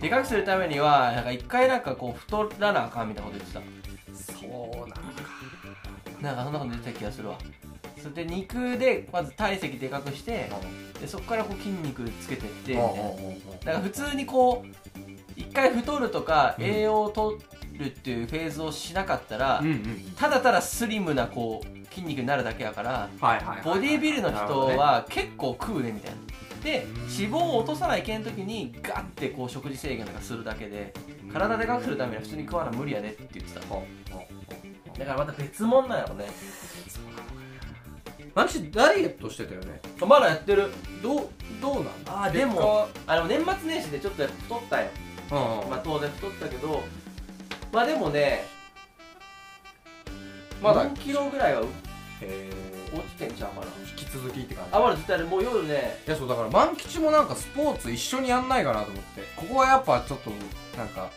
でかくするためにはなんか一回なんかこう太らなあかんみたいなこと言ってた。そうなのか。なんかそんなこと出てた気がするわそれで肉でまず体積でかくしてでそこからこう筋肉つけてって。だから普通にこう一回太るとかうん。栄養を取るっていうフェーズをしなかったら、ただただスリムなこう筋肉になるだけやからボディービルの人は結構食うねみたいな。でうん。脂肪を落とさないけん時にガッてこう食事制限とかするだけで体でかくするためには普通に食わな無理やでって言ってた。だからまた別物なんやろねマジダイエットしてたよね。まだやってる。どうどうなん？あーでもあの年末年始でちょっと太ったよ。うんうん。まあ当然太ったけど。まあでもねまだ？4キロぐらいは落へちてんちゃうかな。引き続きって感じ。あまだ絶対もう夜ね。いやそうだから万吉もなんかスポーツ一緒にやんないかなと思って。ここはやっぱちょっとなんか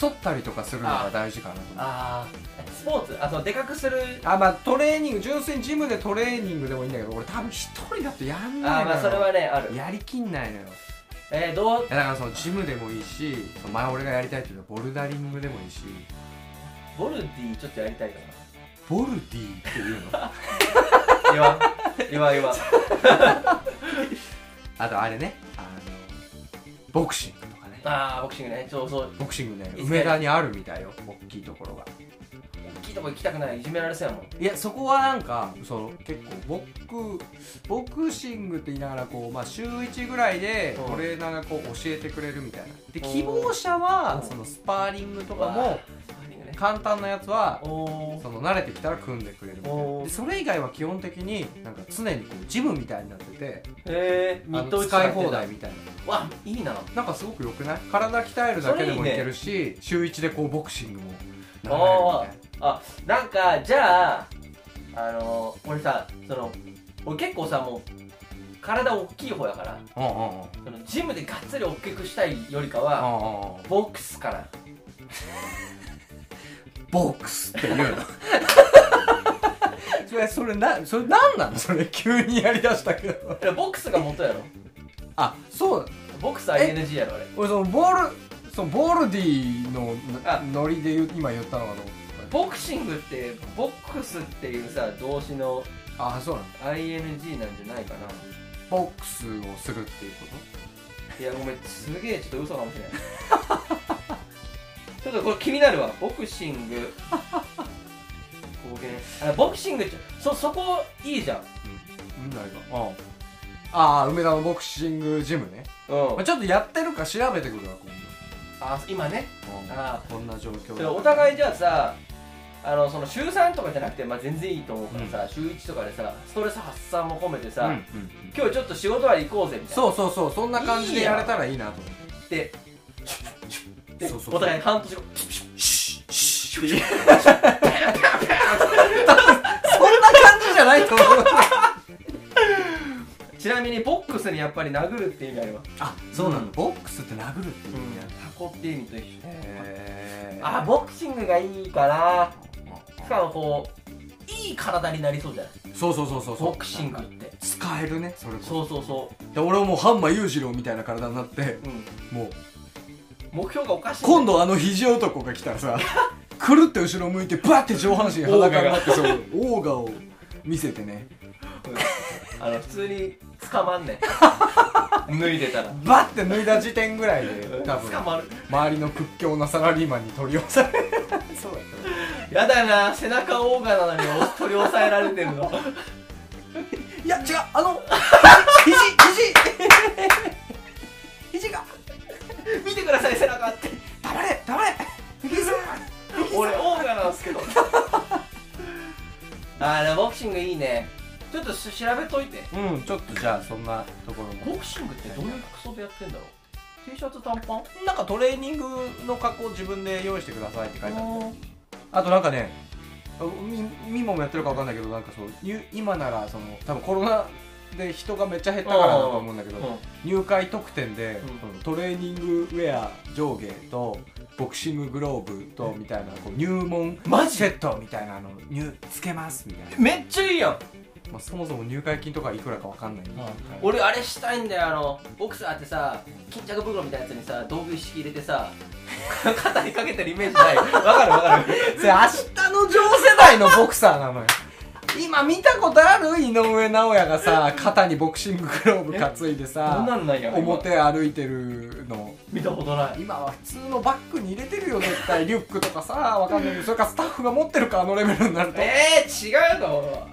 競ったりとかするのが大事かなと思ああスポーツ？あそうでかくする？あまあトレーニング純粋にジムでトレーニングでもいいんだけど俺多分一人だとやんないのよ。あーまあそれはねある。やりきんないのよ。いえー、どう？やだからそのジムでもいいしその前俺がやりたいっていうのはボルダリングでもいいし。ボルディちょっとやりたいかボルディっていうの？な 言わん。言わん言わん。あとあれね。あのボクシングああボクシングね。そうそう。ボクシングね梅田にあるみたいよ大きいところが。大きいとこ行きたくない。いじめられそうやもん。いやそこはなんかその結構ボクボクシングって言いながらこう、まあ、週1ぐらいでうん。トレーナーがこう教えてくれるみたいな。でうん。希望者はうん。そのスパーリングとかも簡単なやつはその慣れてきたら組んでくれるみたいな。でそれ以外は基本的になんか常にこうジムみたいになっててえー、使い放題みたいな。わいいな。なんかすごく良くない？体鍛えるだけでもいけるし週1でこうボクシングも習えるみたいな。あなんかじゃああの俺さその俺結構さもう体大きい方やからうんうんうん。そのジムでがっつり大きくしたいよりかはうんうんうん。ボックスから ボックスっていうの。そ れそれなそれ何なの？それ急にやりだしたけど。いやボックスが元やろ。あそう。ボックス ING やろあれ。俺そのボールそのボールディのあ。ノリで言う今言ったの？かと思っボクシングってボックスっていうさ動詞のたあそうなんだ ING なんじゃないかな。ボックスをするっていうこいやごめんすげえちょっと嘘かもしれないちょっとこれ気になるわ。ボクシング。公言。あボクシングってそそこいいじゃん。とうん。何がうんああ。梅田のボクシングジムね、うん。まあ、ちょっとやってるか調べてくるわ今あ今ね。度、あこんな状況それお互いじゃあさあのその週3とかじゃなくて、まあ、全然いいと思うからさ、週1とかでさストレス発散も込めてさ、うんうんうん。今日ちょっと仕事終わり行こうぜみたいな。そうそうそう。そんな感じでやれたらいいなと思って。ででそうそうお互い半年後シッシッっていうそんな感じじゃないと思うちなみにボックスにやっぱり殴るって意味ありますあそうなの、うんボックスって殴るっていう意味なんだ、箱って意味と一緒あボクシングがいいかなしかもこういい体になりそうじゃないそうそうそうそうそうボクシングって使えるねそれこそそうそうそで俺はもうハンマー裕次郎みたいな体になってう、うん、もう目標がおかしい今度あの肘男が来たらさくるって後ろ向いてバッて上半身裸になってそうオーガを見せてね。あの普通に捕まんねん。脱いでたら。バッて脱いだ時点ぐらいで多分捕まる。周りの屈強なサラリーマンに取り押される。そうやだな。背中オーガなのに取り押さえられてるの。いや違うあの肘肘肘てください背中って黙れ黙れ。俺オーガなんですけど。あーでもボクシングいいね。ちょっとし調べといて。うんちょっとじゃあそんなところも。ボクシングってどういう服装でやってんだろう。T シャツ短パン？なんかトレーニングの格好自分で用意してくださいって書いてあるあとなんかねみみももやってるかわかんないけどなんかそう入今ならその多分コロナで人がめっちゃ減ったからだと思うんだけどうん。入会特典で、トレーニングウェア上下とボクシンググローブとみたいなこう入門マジ？セットみたいなの入つけますみたいな、めっちゃいいやん。まあ、そもそも入会金とかいくらかわかんない、俺あれしたいんだよあのボクサーってさ巾着袋みたいなやつにさ道具一式入れてさ 肩にかけてるイメージない。わかるわかる。それ明日の上世代のボクサーなのよ今見たことある？井上尚弥がさ肩にボクシンググローブ担いでどさんなんなんや表歩いてるの。見たことない。今は普通のバッグに入れてるよ絶対。リュックとかさわかんないけどそれからスタッフが持ってるかあのレベルになると。違えー、違うの？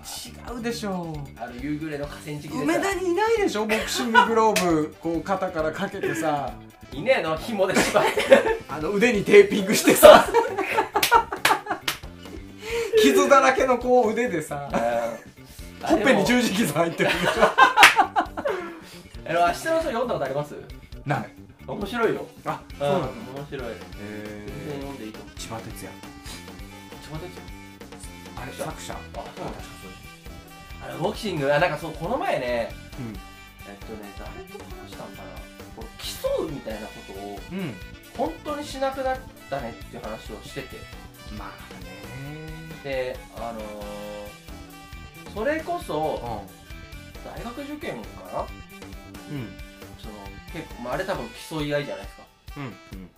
うでしょ。あの夕暮れの河川敷でさ。梅田にいないでしょボクシンググローブ。こう肩からかけてさ。いねえの紐で縛って。あの腕にテーピングしてさ 傷だらけのこう腕でさ ほっぺに十字傷入ってる。でしょあの明日の書読んだことあります？ない。面白いよ。あうんそうなの面白い。全然え読んでいいと思う。千葉哲也。千葉哲也？あれ作者。あそうなんだあのボクシングあなんかそうこの前ねうん。えっとね誰と話したんかな？こう競うみたいなことをうん。本当にしなくなったねっていう話をしてて。まあねであのー、それこそう大学受験かな？うん。その結構、まあ、あれ多分競い合いじゃないですか。うん。うん。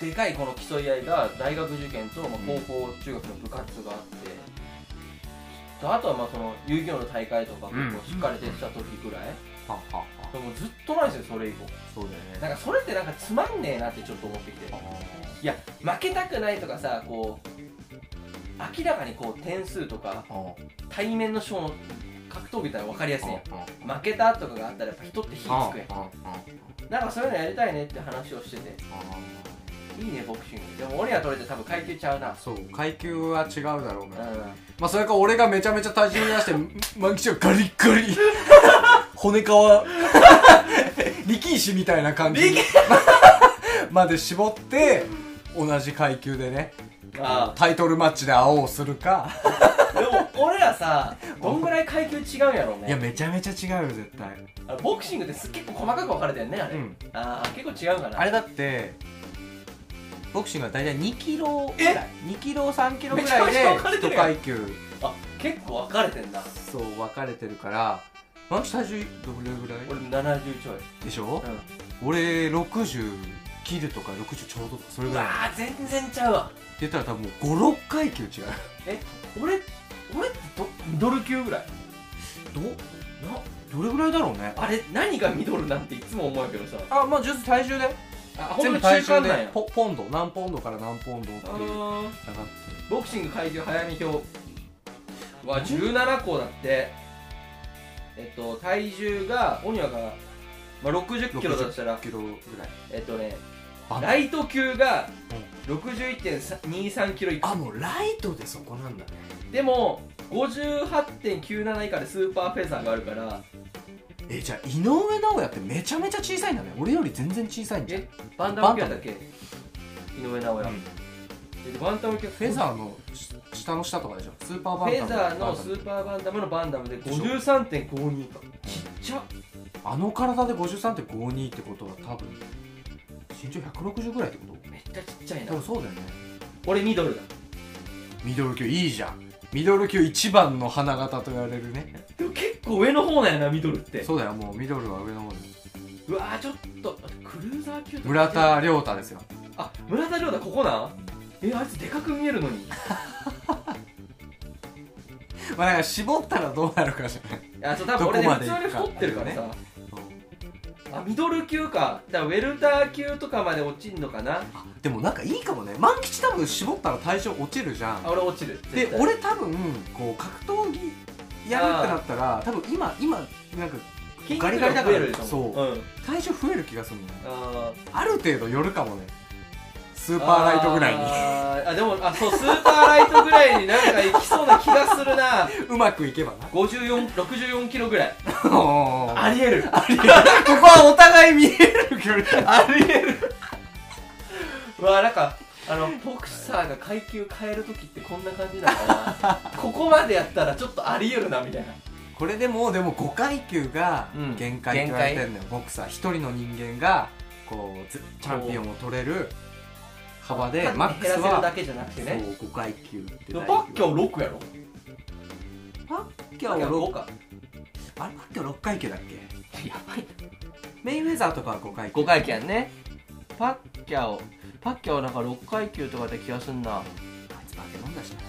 でかいこの競い合いが大学受験と、まあ、高校、中学の部活があってあとはまあその遊戯王の大会とかうん。結構しっかり出てた時ぐらい、ははは。でもずっとないですよそれ以降。そうだよね。なんかそれってなんかつまんねえなってちょっと思ってきて。いや負けたくないとかさこう明らかにこう点数とか対面の勝の格闘技って分かりやすいやん。負けたとかがあったらやっぱ人って火つくやん。なんかそういうのやりたいねって話をしてて。いいねボクシング。でも俺らとれて多分階級ちゃうな。そう階級は違うだろううん。がまあそれか俺がめちゃめちゃ体重増やしてマキちゃんガリッガリ。骨皮。力石みたいな感じ。力 まで絞って同じ階級でねあタイトルマッチで会おうするか。でも俺らさどんぐらい階級違うんやろういやねめちゃめちゃ違うよ絶対。ボクシングってす結構細かく分かれてるねあれ、うん。ああ結構違うかな。あれだってボクシングは大体2キロぐらい。2キロ3キロぐらいで1るやん。階級。あ結構分かれてんだ。そう分かれてるから。マキ体重どれぐらい？俺70ちょい。でしょ？うん。俺60切るとか60ちょうどとかそれうぐらい。ってわー全然ちゃうわ言ったら多分もう56階級違う。俺俺ってどミドル級ぐらい？どなどれぐらいだろうね。あれ何がミドルなんていつも思うけどさ。あまあ実体重で。あ全部体重で。ポポンド。何ポンドから何ポンドってあいう。ー。上がってボクシング階級早見表。は17個だって。えっと体重がオニワが、まあ、60キロだったら。60キロぐらい。えっとねあライト級が61.23キロいくあもうライトでそこなんだね。でも58.97以下でスーパーフェザーがあるから。えじゃあ井上尚弥ってめちゃめちゃ小さいんだね。俺より全然小さいんじゃん。えバンタム級だっけ？井上尚弥、うん。でバンタム級。フェザーのし下の下とかでしょ？スーパーフバンタム。ェザーのスーパーバンダムのバンダムで53.52以下。ちっちゃ。あの体で53.52ってことは多分身長160ぐらいってこと？めっちゃちっちゃいな。多分そうだよね。俺ミドルだ。ミドル級いいじゃん。ミドル級一番の花形と言われるね。でも結構上の方なんやなミドルって。そうだよ。もうミドルは上の方でうわーちょっとクルーザー級とか村田亮太ですよ。あ村田亮太ここなん？えあいつでかく見えるのに。まあなんか絞ったらどうなるかじゃない。いやそう多分俺ねどこま普通に太ってるからさ、あミドル級か。だからウェルター級とかまで落ちんのかな。あでもなんかいいかもね。万吉多分絞ったら体重落ちるじゃん。あ俺落ちる。で絶対。俺多分こう格闘技やるってなったら多分今今なんか筋ガリガリだから増えるでしょそう。うん、体重増える気がするのよ。あある程度寄るかもねスーパーライトぐらいに。あでもあそうスーパーライトぐらいになんかいきそうな気がするな。うまくいけばな。5464キロぐらい。あありえる。ここはお互い見える距離ありえる。うわなんかあのボクサーが階級変える時ってこんな感じなのかな。ここまでやったらちょっとありえるなみたいな。これでもでも5階級がうん。限界って言われてるのよ、ボクサー一人の人間がこうずチャンピオンを取れる幅でマックス減らせるだはけじゃなくてそうね5階級ってでもパッキャオ6やろ。パッキャオパッキャオ6 5か。あれパッキャオ6階級だっけ？やばいメイウェザーとかは5階級。5階級やんね。パッキャオ。パッキャはなんか6階級とかだった気がすんな。あいつ化け物だしな。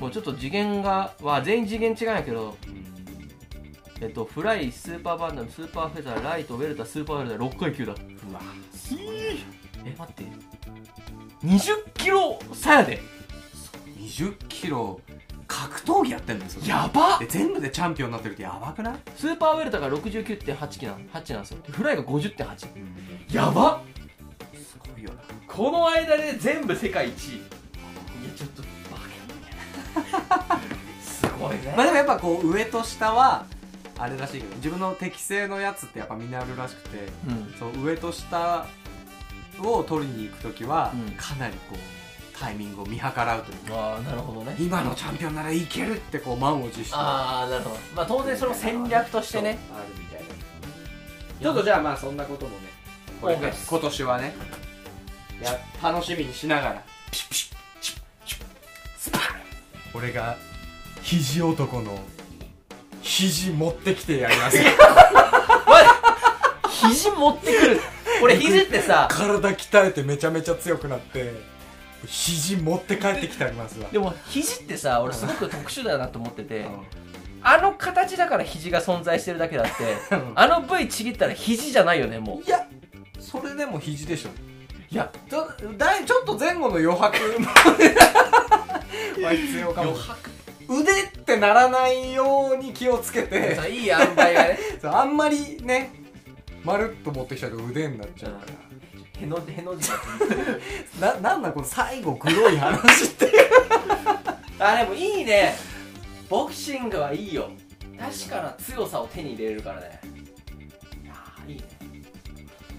もうちょっと次元がは全員次元違うんやけどえっとフライスーパーバンダムスーパーフェザーライトウェルタスーパーウェルタ6階級だ。うわえ待って。20キロ差やで。20キロ格闘技やってんのよそれ。やば。で全部でチャンピオンになってるってやばくない？スーパーウェルタが69.8キロなん8なんですよ。でフライが50.8やば。すごいよな。この間で全部世界一位。いやちょっとバカすごいねまあでもやっぱこう上と下はあれらしいけど自分の適正のやつってやっぱみんなあるらしくてうん。そう上と下を取りに行く時は、うん。かなりこうタイミングを見計らうというかああなるほどね。今のチャンピオンならいけるってこう満を持して。ああなるほど。まあ当然それも戦略としてね。そうあるみたいな。ちょっとじゃあまあそんなこともねこれから OK です今年はねや楽しみにしながらピシピシチュッチュッスパン俺が肘男の肘持ってきてやりますよ肘持ってくる。俺肘ってさ体鍛えてめちゃめちゃ強くなって肘持って帰ってきてやりますわ。でも肘ってさ俺すごく特殊だなと思っててうん。あの形だから肘が存在してるだけだってうん。あの部位ちぎったら肘じゃないよねもう。いやそれでも肘でしょ。いや。ちょだいちょっと前後の余白。もは必要かも。余白。腕ってならないように気をつけて。さいい塩梅がね。あんまりねまるっと持ってきちゃうと腕になっちゃうかへのへの字ななんなんこの最後黒い話って あでもいいね。ボクシングはいいよ。確かな強さを手に入れれるからね。いやーいいね。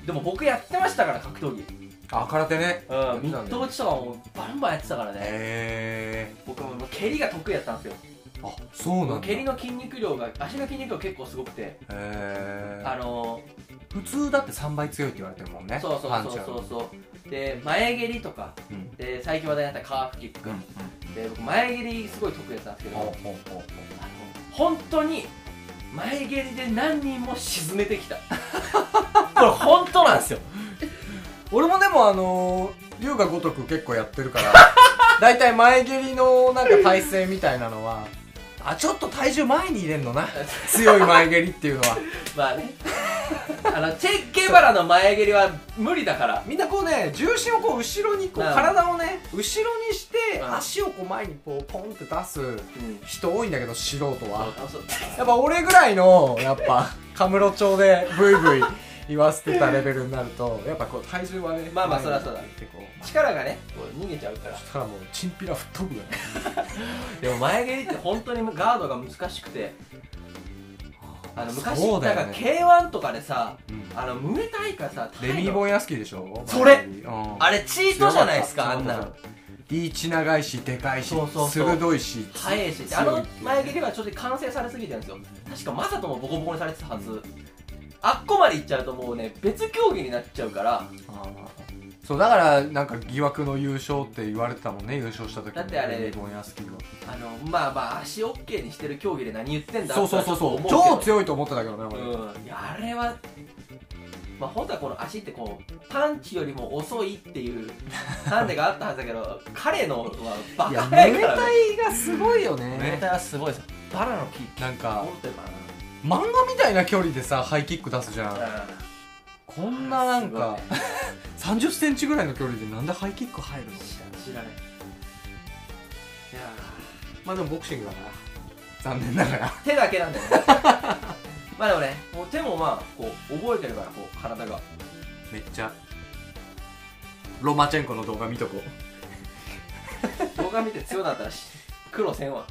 でも僕やってましたから格闘技。あ空手ね。うんミット打ちとかもバンバンやってたからね。へ僕も蹴りが得意やったんですよ。えあそうなんだ。蹴りの筋肉量が足の筋肉量結構すごくて。へえあの普通だって3倍強いって言われてるもんね。ー、そうそうそうそう。そうで前蹴りとか。うん。で最近話題になったカーフキック、うん。で僕前蹴りすごい得意やったんですけどほうほうほうほう。あの本当に前蹴りで何人も沈めてきた。これ本当なんですよ。俺もでもあのー、龍が如く結構やってるから 大体前蹴りのなんか体勢みたいなのはあちょっと体重前に入れんのな。強い前蹴りっていうのは。まあね。あのチェ・ゲバラの前蹴りは無理だから。みんなこうね重心をこう後ろにこううん体をね後ろにしてうん。足をこう前にこうポンって出すうん。人多いんだけど素人は。やっぱ俺ぐらいのやっぱカムロ町でブイブイ言わせてたレベルになるとやっぱこう体重はねまあまあそりゃそうだ。ってこう力がねこう。逃げちゃうから。そしたらもうチンピラ吹っ飛ぶよね。でも前蹴りって本当にガードが難しくてあの昔そうだよなんかね K1 とかでさうん。あのムエタイかさレミー・ボンヤスキーでしょ？それ。うん。あれチートじゃないですかあんなの。リーチ長いしでかいしそうそうそう。鋭いし速いしあの前蹴りはちょっと完成されすぎてるんですよ。確かマサトもボコボコにされてたはず。あっこまで行っちゃうともうね別競技になっちゃうから。あーそうだからなんか疑惑の優勝って言われてたもんね優勝した時に。だってあれレミー・ボンヤスキーはあのまあまあ足 OK にしてる競技で何言ってんだそうそうそうそう。とはちょっと思超強いと思ってたけどね俺、うん。いやあれはまあ本当はこの足ってこうパンチよりも遅いっていう ハンデがあったはずだけど彼のはバカいや速いからね。ムエタイがすごいよね。ムエタイはすごいです。よバラの木なんか漫画みたいな距離でさハイキック出すじゃん。なこんななんか3 0 センチぐらいの距離でなんでハイキック入るの？知ら知らない。いやまあでもボクシングだから残念ながら。ー 手だけなんだよね。まあでもねもう手もまあこう覚えてるからこう体が。めっちゃロマチェンコの動画見とこう。動画見て強かったらし苦労せんわ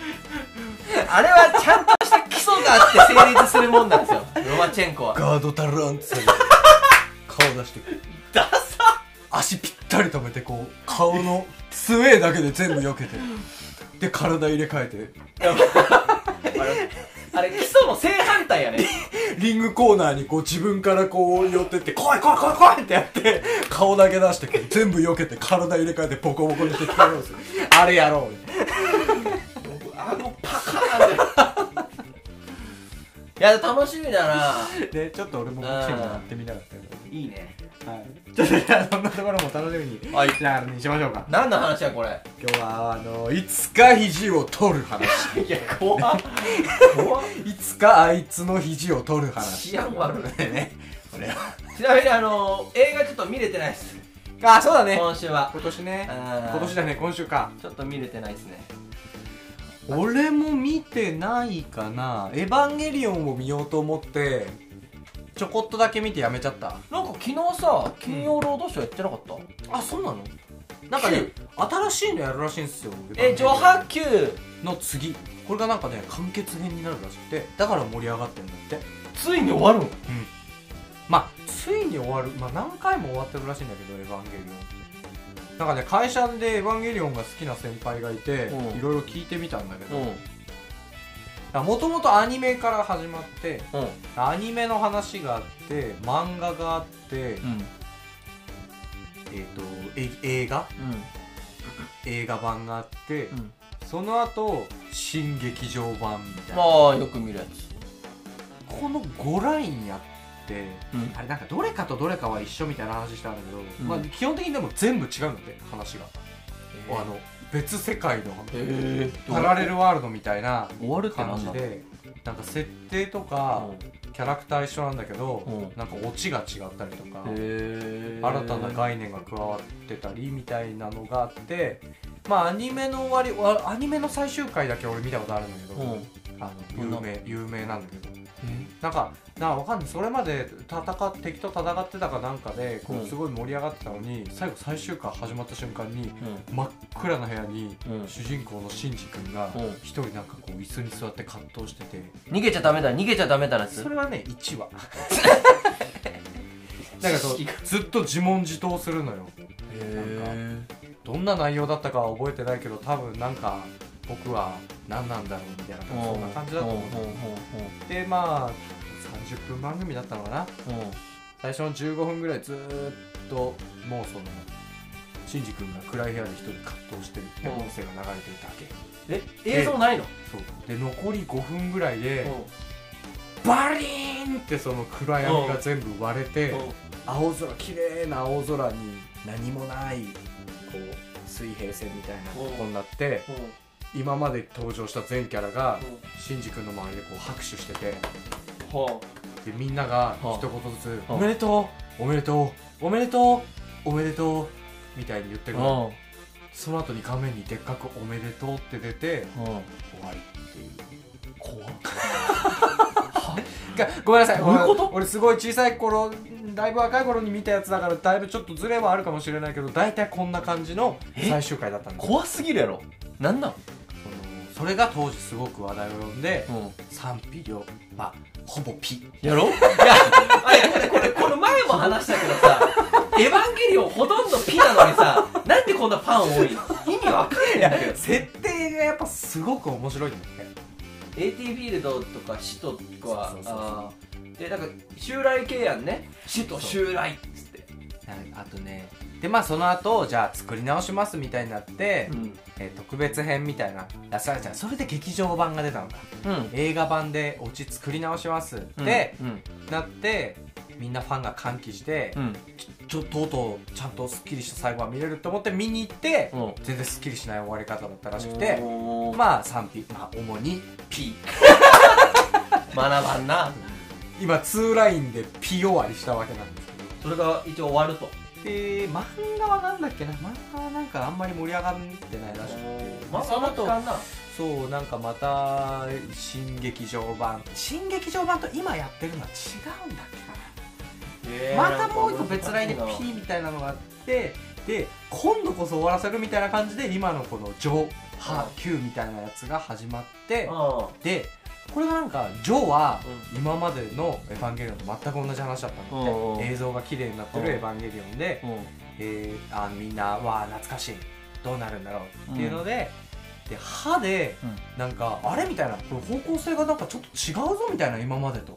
あれはちゃんとした基礎があって成立するもんなんですよ。ロマチェンコは。ガードタランって顔出してダサ足ぴったり止めてこう顔のスウェーだけで全部避けて。で体入れ替えて。あれあれ基礎の正反対やね。リングコーナーにこう自分からこう寄ってって怖い怖い怖い怖いってやって顔だけ出して全部避けて体入れ替えてボコボコにしてやろうするあれやろう顎パカーンっていや楽しみだな。でちょっと俺もボクシングやってみたかったけどいいね。はい。ちょっとじゃあそんなところも楽しみに。はい。じゃあにしましょうか。何の話やこれ。今日はあのいつか肘を取る話。いや怖っ。怖っ。いつかあいつの肘を取る話。治安悪いね。これは。ちなみにあの映画ちょっと見れてないです。あそうだね。今週は。今年ね。今今年だね。今週か。ちょっと見れてないですね俺も見てないかな「エヴァンゲリオン」を見ようと思ってちょこっとだけ見てやめちゃった。なんか昨日さ金曜ロードショーやってなかった、あそうなの？なんかね新しいのやるらしいんですよ。え上波球の次これがなんかね完結編になるらしくてだから盛り上がってんだって。ついに終わるん。まあついに終わる。まあ何回も終わってるらしいんだけど「エヴァンゲリオン」なんかね会社で「エヴァンゲリオン」が好きな先輩がいてうん。いろいろ聞いてみたんだけうん。どもともとアニメから始まってうん。アニメの話があって漫画があって、うん。えー、とえ映画？映画版があって、うん。その後新劇場版みたいな。まあよく見るやつ。この5ラインやってうん。あれなんかどれかとどれかは一緒みたいな話したんだけど、ん。まあ、基本的にでも全部違うんだって話が、あの別世界のえー、パラレルワールドみたいな終わるって感じでなんか設定とかキャラクター一緒なんだけど、うん。なんかオチが違ったりとか、へ新たな概念が加わってたりみたいなのがあってまあアニメの終わりわアニメの最終回だけ俺見たことあるんだけど、うん。あの有名有名なんだけどなんかなんかわかんない。それまで戦っ敵と戦ってたかなんかでこうすごい盛り上がってたのに、最後最終回始まった瞬間にうん。真っ暗な部屋にうん。主人公のシンジ君がうん。一人なんかこう椅子に座って葛藤してて。逃げちゃダメだ逃げちゃダメだなそれはね1話。なんかそうずっと自問自答するのよ。へどんな内容だったかは覚えてないけど多分なんか僕は何なんだろうみたいなそんな感じだと思うでまあ30分番組だったのかな。最初の15分ぐらいずーっともうそのシンジ君が暗い部屋で一人葛藤してるってうん音声が流れてるだけ。え映像ないの？そう。で残り5分ぐらいでバリーンってその暗闇が全部割れて青空綺麗な青空に何もないこう水平線みたいなとこになって今まで登場した全キャラがシンジ君の周りでこう拍手しててでみんなが一言ずつ「はあ。おめでとうおめでとうおめでとうおめでとう」みたいに言ってくる。のその後に画面にでっかく「おめでとう」って出て終わりっていう。怖っ。が ごめんなさい。どういうこと？俺俺すごい小さい頃だいぶ若い頃に見たやつだからだいぶちょっとズレはあるかもしれないけど大体こんな感じのえ？最終回だったんですよ。怖すぎるやろ。なんなん？それが当時すごく話題を呼んでうん。賛否両まあほぼピやろ？いやあれこれこれこの前も話したけどさ エヴァンゲリオンほとんどピなのにさなんでこんなファン多いの？意味わかんないんだけど。設定がやっぱすごく面白いんだよね。AT フィールドとか使徒とかはそうそうそうでなんか襲来系やんね。使徒襲来っつって。あとねでまあその後じゃあ作り直しますみたいになって、うん。えー特別編みたいなあそれじゃあそれで劇場版が出たのか。うん。映画版でオチ作り直しますって、うん。なってみんなファンが歓喜して、うん。ちょとうとうちゃんとすっきりした最後は見れると思って見に行って、うん。全然すっきりしない終わり方だったらしくて、まあ賛否、まあ、主に P 学ばんな。今2ラインで P 終わりしたわけなんですけど。それが一応終わるとで漫画はなんだっけな？漫画はなんかあんまり盛り上がってないらしくて。まあその後かんな。そうなんかまた新劇場版。新劇場版と今やってるのは違うんだっけかな。またもう一個別ラインで P みたいなのがあってで今度こそ終わらせるみたいな感じで今のこの「ジョー」「ハー」「Q」みたいなやつが始まってあでこれがなんかジョーはう今までの「エヴァンゲリオン」と全く同じ話だったのうんうん。で映像が綺麗になってるうん「エヴァンゲリオンで」うん。えーあみんな「わあ懐かしい。どうなるんだろう」っていうので、で歯でうん。なんかあれみたいなこれ方向性がなんかちょっと違うぞみたいな今までと。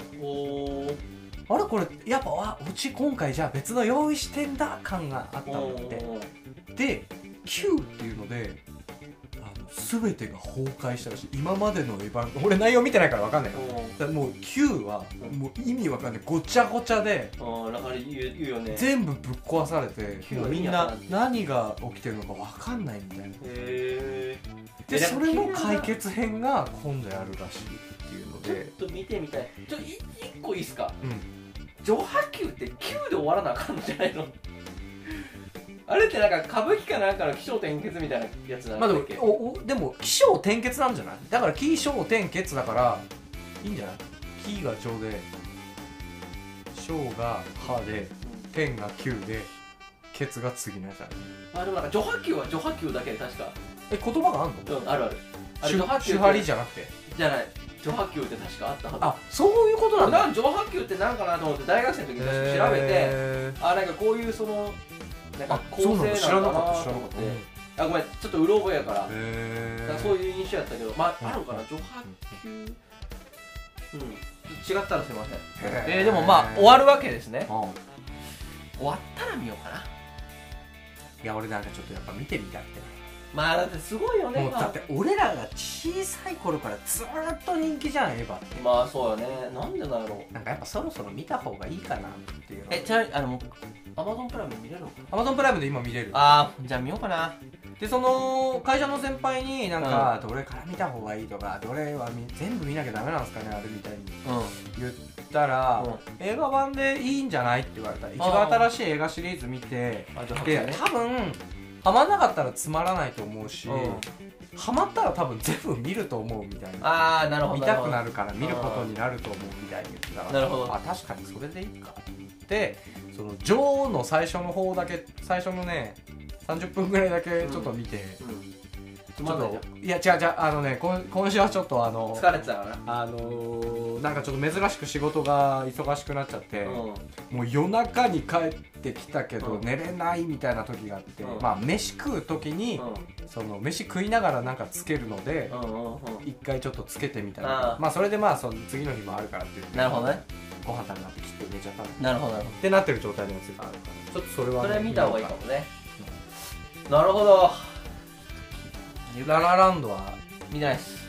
あれ？これやっぱあうち今回じゃあ別の用意してんだ感があったんだって。で Q っていうので全てが崩壊したらしい。今までのエヴァン俺内容見てないから分かんないよ。だもう9はもう意味わかんない。ごちゃごちゃでうんなんか言う言うよね。へ全部ぶっ壊されて9もうみんな何が起きてるのかわかんないみたいな。えでそれの解決編が今度やるらしいっていうのちょっでと見てみたい。ちょい一個いいっすか？うん。上波球って9で終わらなあかんのじゃないの？あれってなんか歌舞伎かなんかの起承転結みたいなやつなんまあでもだっけ、おおでも起承転結なんじゃない？だから起承転結だからいいんじゃない？起が上で小が歯で天が9でケツが次のやつだねあでもなんか上波球は上波球だけで確か。え言葉があんの？うんあるある。あれ手上波球手張りじゃなくて。じゃない。上波球って確かあったはず。あそういうことなんだ。なんか上波球ってなんかなと思って大学生の時に確か調べて、へー。あなんかこういうそのなんかあ構そうなんだ。知成ならなかなと思ってあごめん。ちょっとうろ覚えやから,、へなんかそういう印象やったけど。まあうん。あるかな上波球。うん。違ったらすいません。へえー、でもまあ終わるわけですね。うん。終わったら見ようかな。いや俺なんかちょっとやっぱ見てみたくて。まあだってすごいよね。もうだって俺らが小さい頃からずーっと人気じゃんエヴァって。まあそうよね。なんでだろう。なんかやっぱそろそろ見た方がいいかなっていうのえちなみにあのアマゾンプライム見れるの？アマゾンプライムで今見れる。ああじゃあ見ようかな。でその会社の先輩になんか、どれから見た方がいいとかどれは見全部見なきゃダメなんですかねあれみたいにう言ったら、うん。映画版でいいんじゃないって言われた。一番新しい映画シリーズ見てんあじゃあでね。多分ハマんなかったらつまらないと思うし、うん。ハマったら多分全部見ると思うみたいな。ああなるほど見たくなるから見ることになると思うみたいに言ってたから。なるほど。あ確かにそれでいいか。って言ってその女王の最初の方だけ最初のね30分ぐらいだけちょっと見て、ちょっといや違う違うあのね今今週はちょっとあの疲れてたからな。あのーなんかちょっと珍しく仕事が忙しくなっちゃって、うん。もう夜中に帰ってきたけどうん。寝れないみたいな時があって、うん。まあ飯食う時に、その飯食いながらなんかつけるので一回ちょっとつけてみたりああ。まあそれでまあその次の日もあるからって言ってなるほどねご飯食べなって切って寝ちゃったなるほど。なるほてなってる状態のやつがあるからちょっとそれどはね、それ見た方がいいかもね。なるほど。ララランドは見ないっす。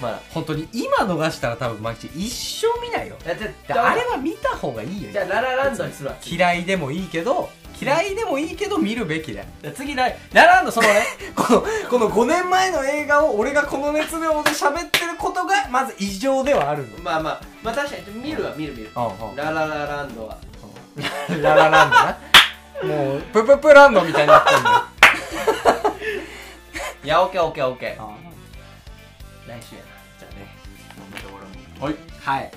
まだ本当に今逃したら多分マキチ一生見ないよ。いあれは見た方がいいよ。じゃあララランドにするわ。嫌いでもいいけど嫌いでもいいけど見るべきだよ。次ララランドそのね このこの5年前の映画を俺がこの熱量で喋ってることがまず異常ではあるの。まあまあまあ確かに見るは見る見る。うんうん。ラララランドは。ララランドな。もうプププランドみたいになってるんだ。よ いやオッケーオッケーオッケー。あ来週やじゃあねこんなところにはい。はい。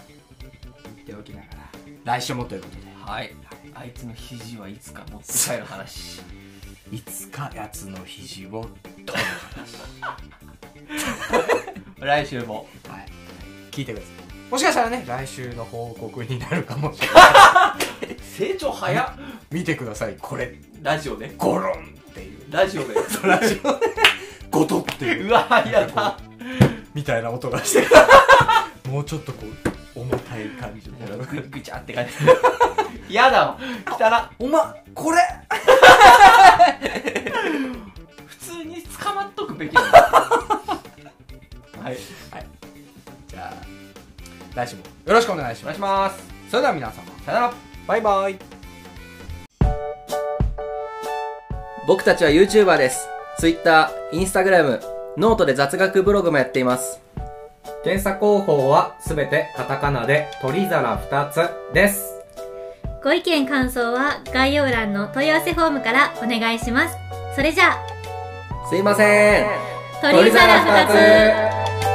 言っておきながら来週もということで。なはいあいつの肘はいつか持って帰る話。いつかやつの肘を取る来週もはい。聞いてください。もしかしたらね来週の報告になるかもしれない。成長早っ。見てくださいこれ。ラジオでゴロンっていう。ラジオで。ラジオで。ゴトっていう。うわやだ。みたいな音がしてもうちょっとこう重たい感じでぐぐちゃって感じ。やだ。わ汚。っおまこれ。普通に捕まっとくべきだ。はい。じゃあ来週もよろしくお願いしお願いますします。それでは皆様。さよなら。バイバイ。僕たちは YouTuber です。Twitter、Instagram、 note で雑学ブログもやっています。検索方法はすべてカタカナで鳥皿2つですご意見感想は概要欄の問い合わせフォームからお願いします。それじゃあ、すいません。鳥皿2つ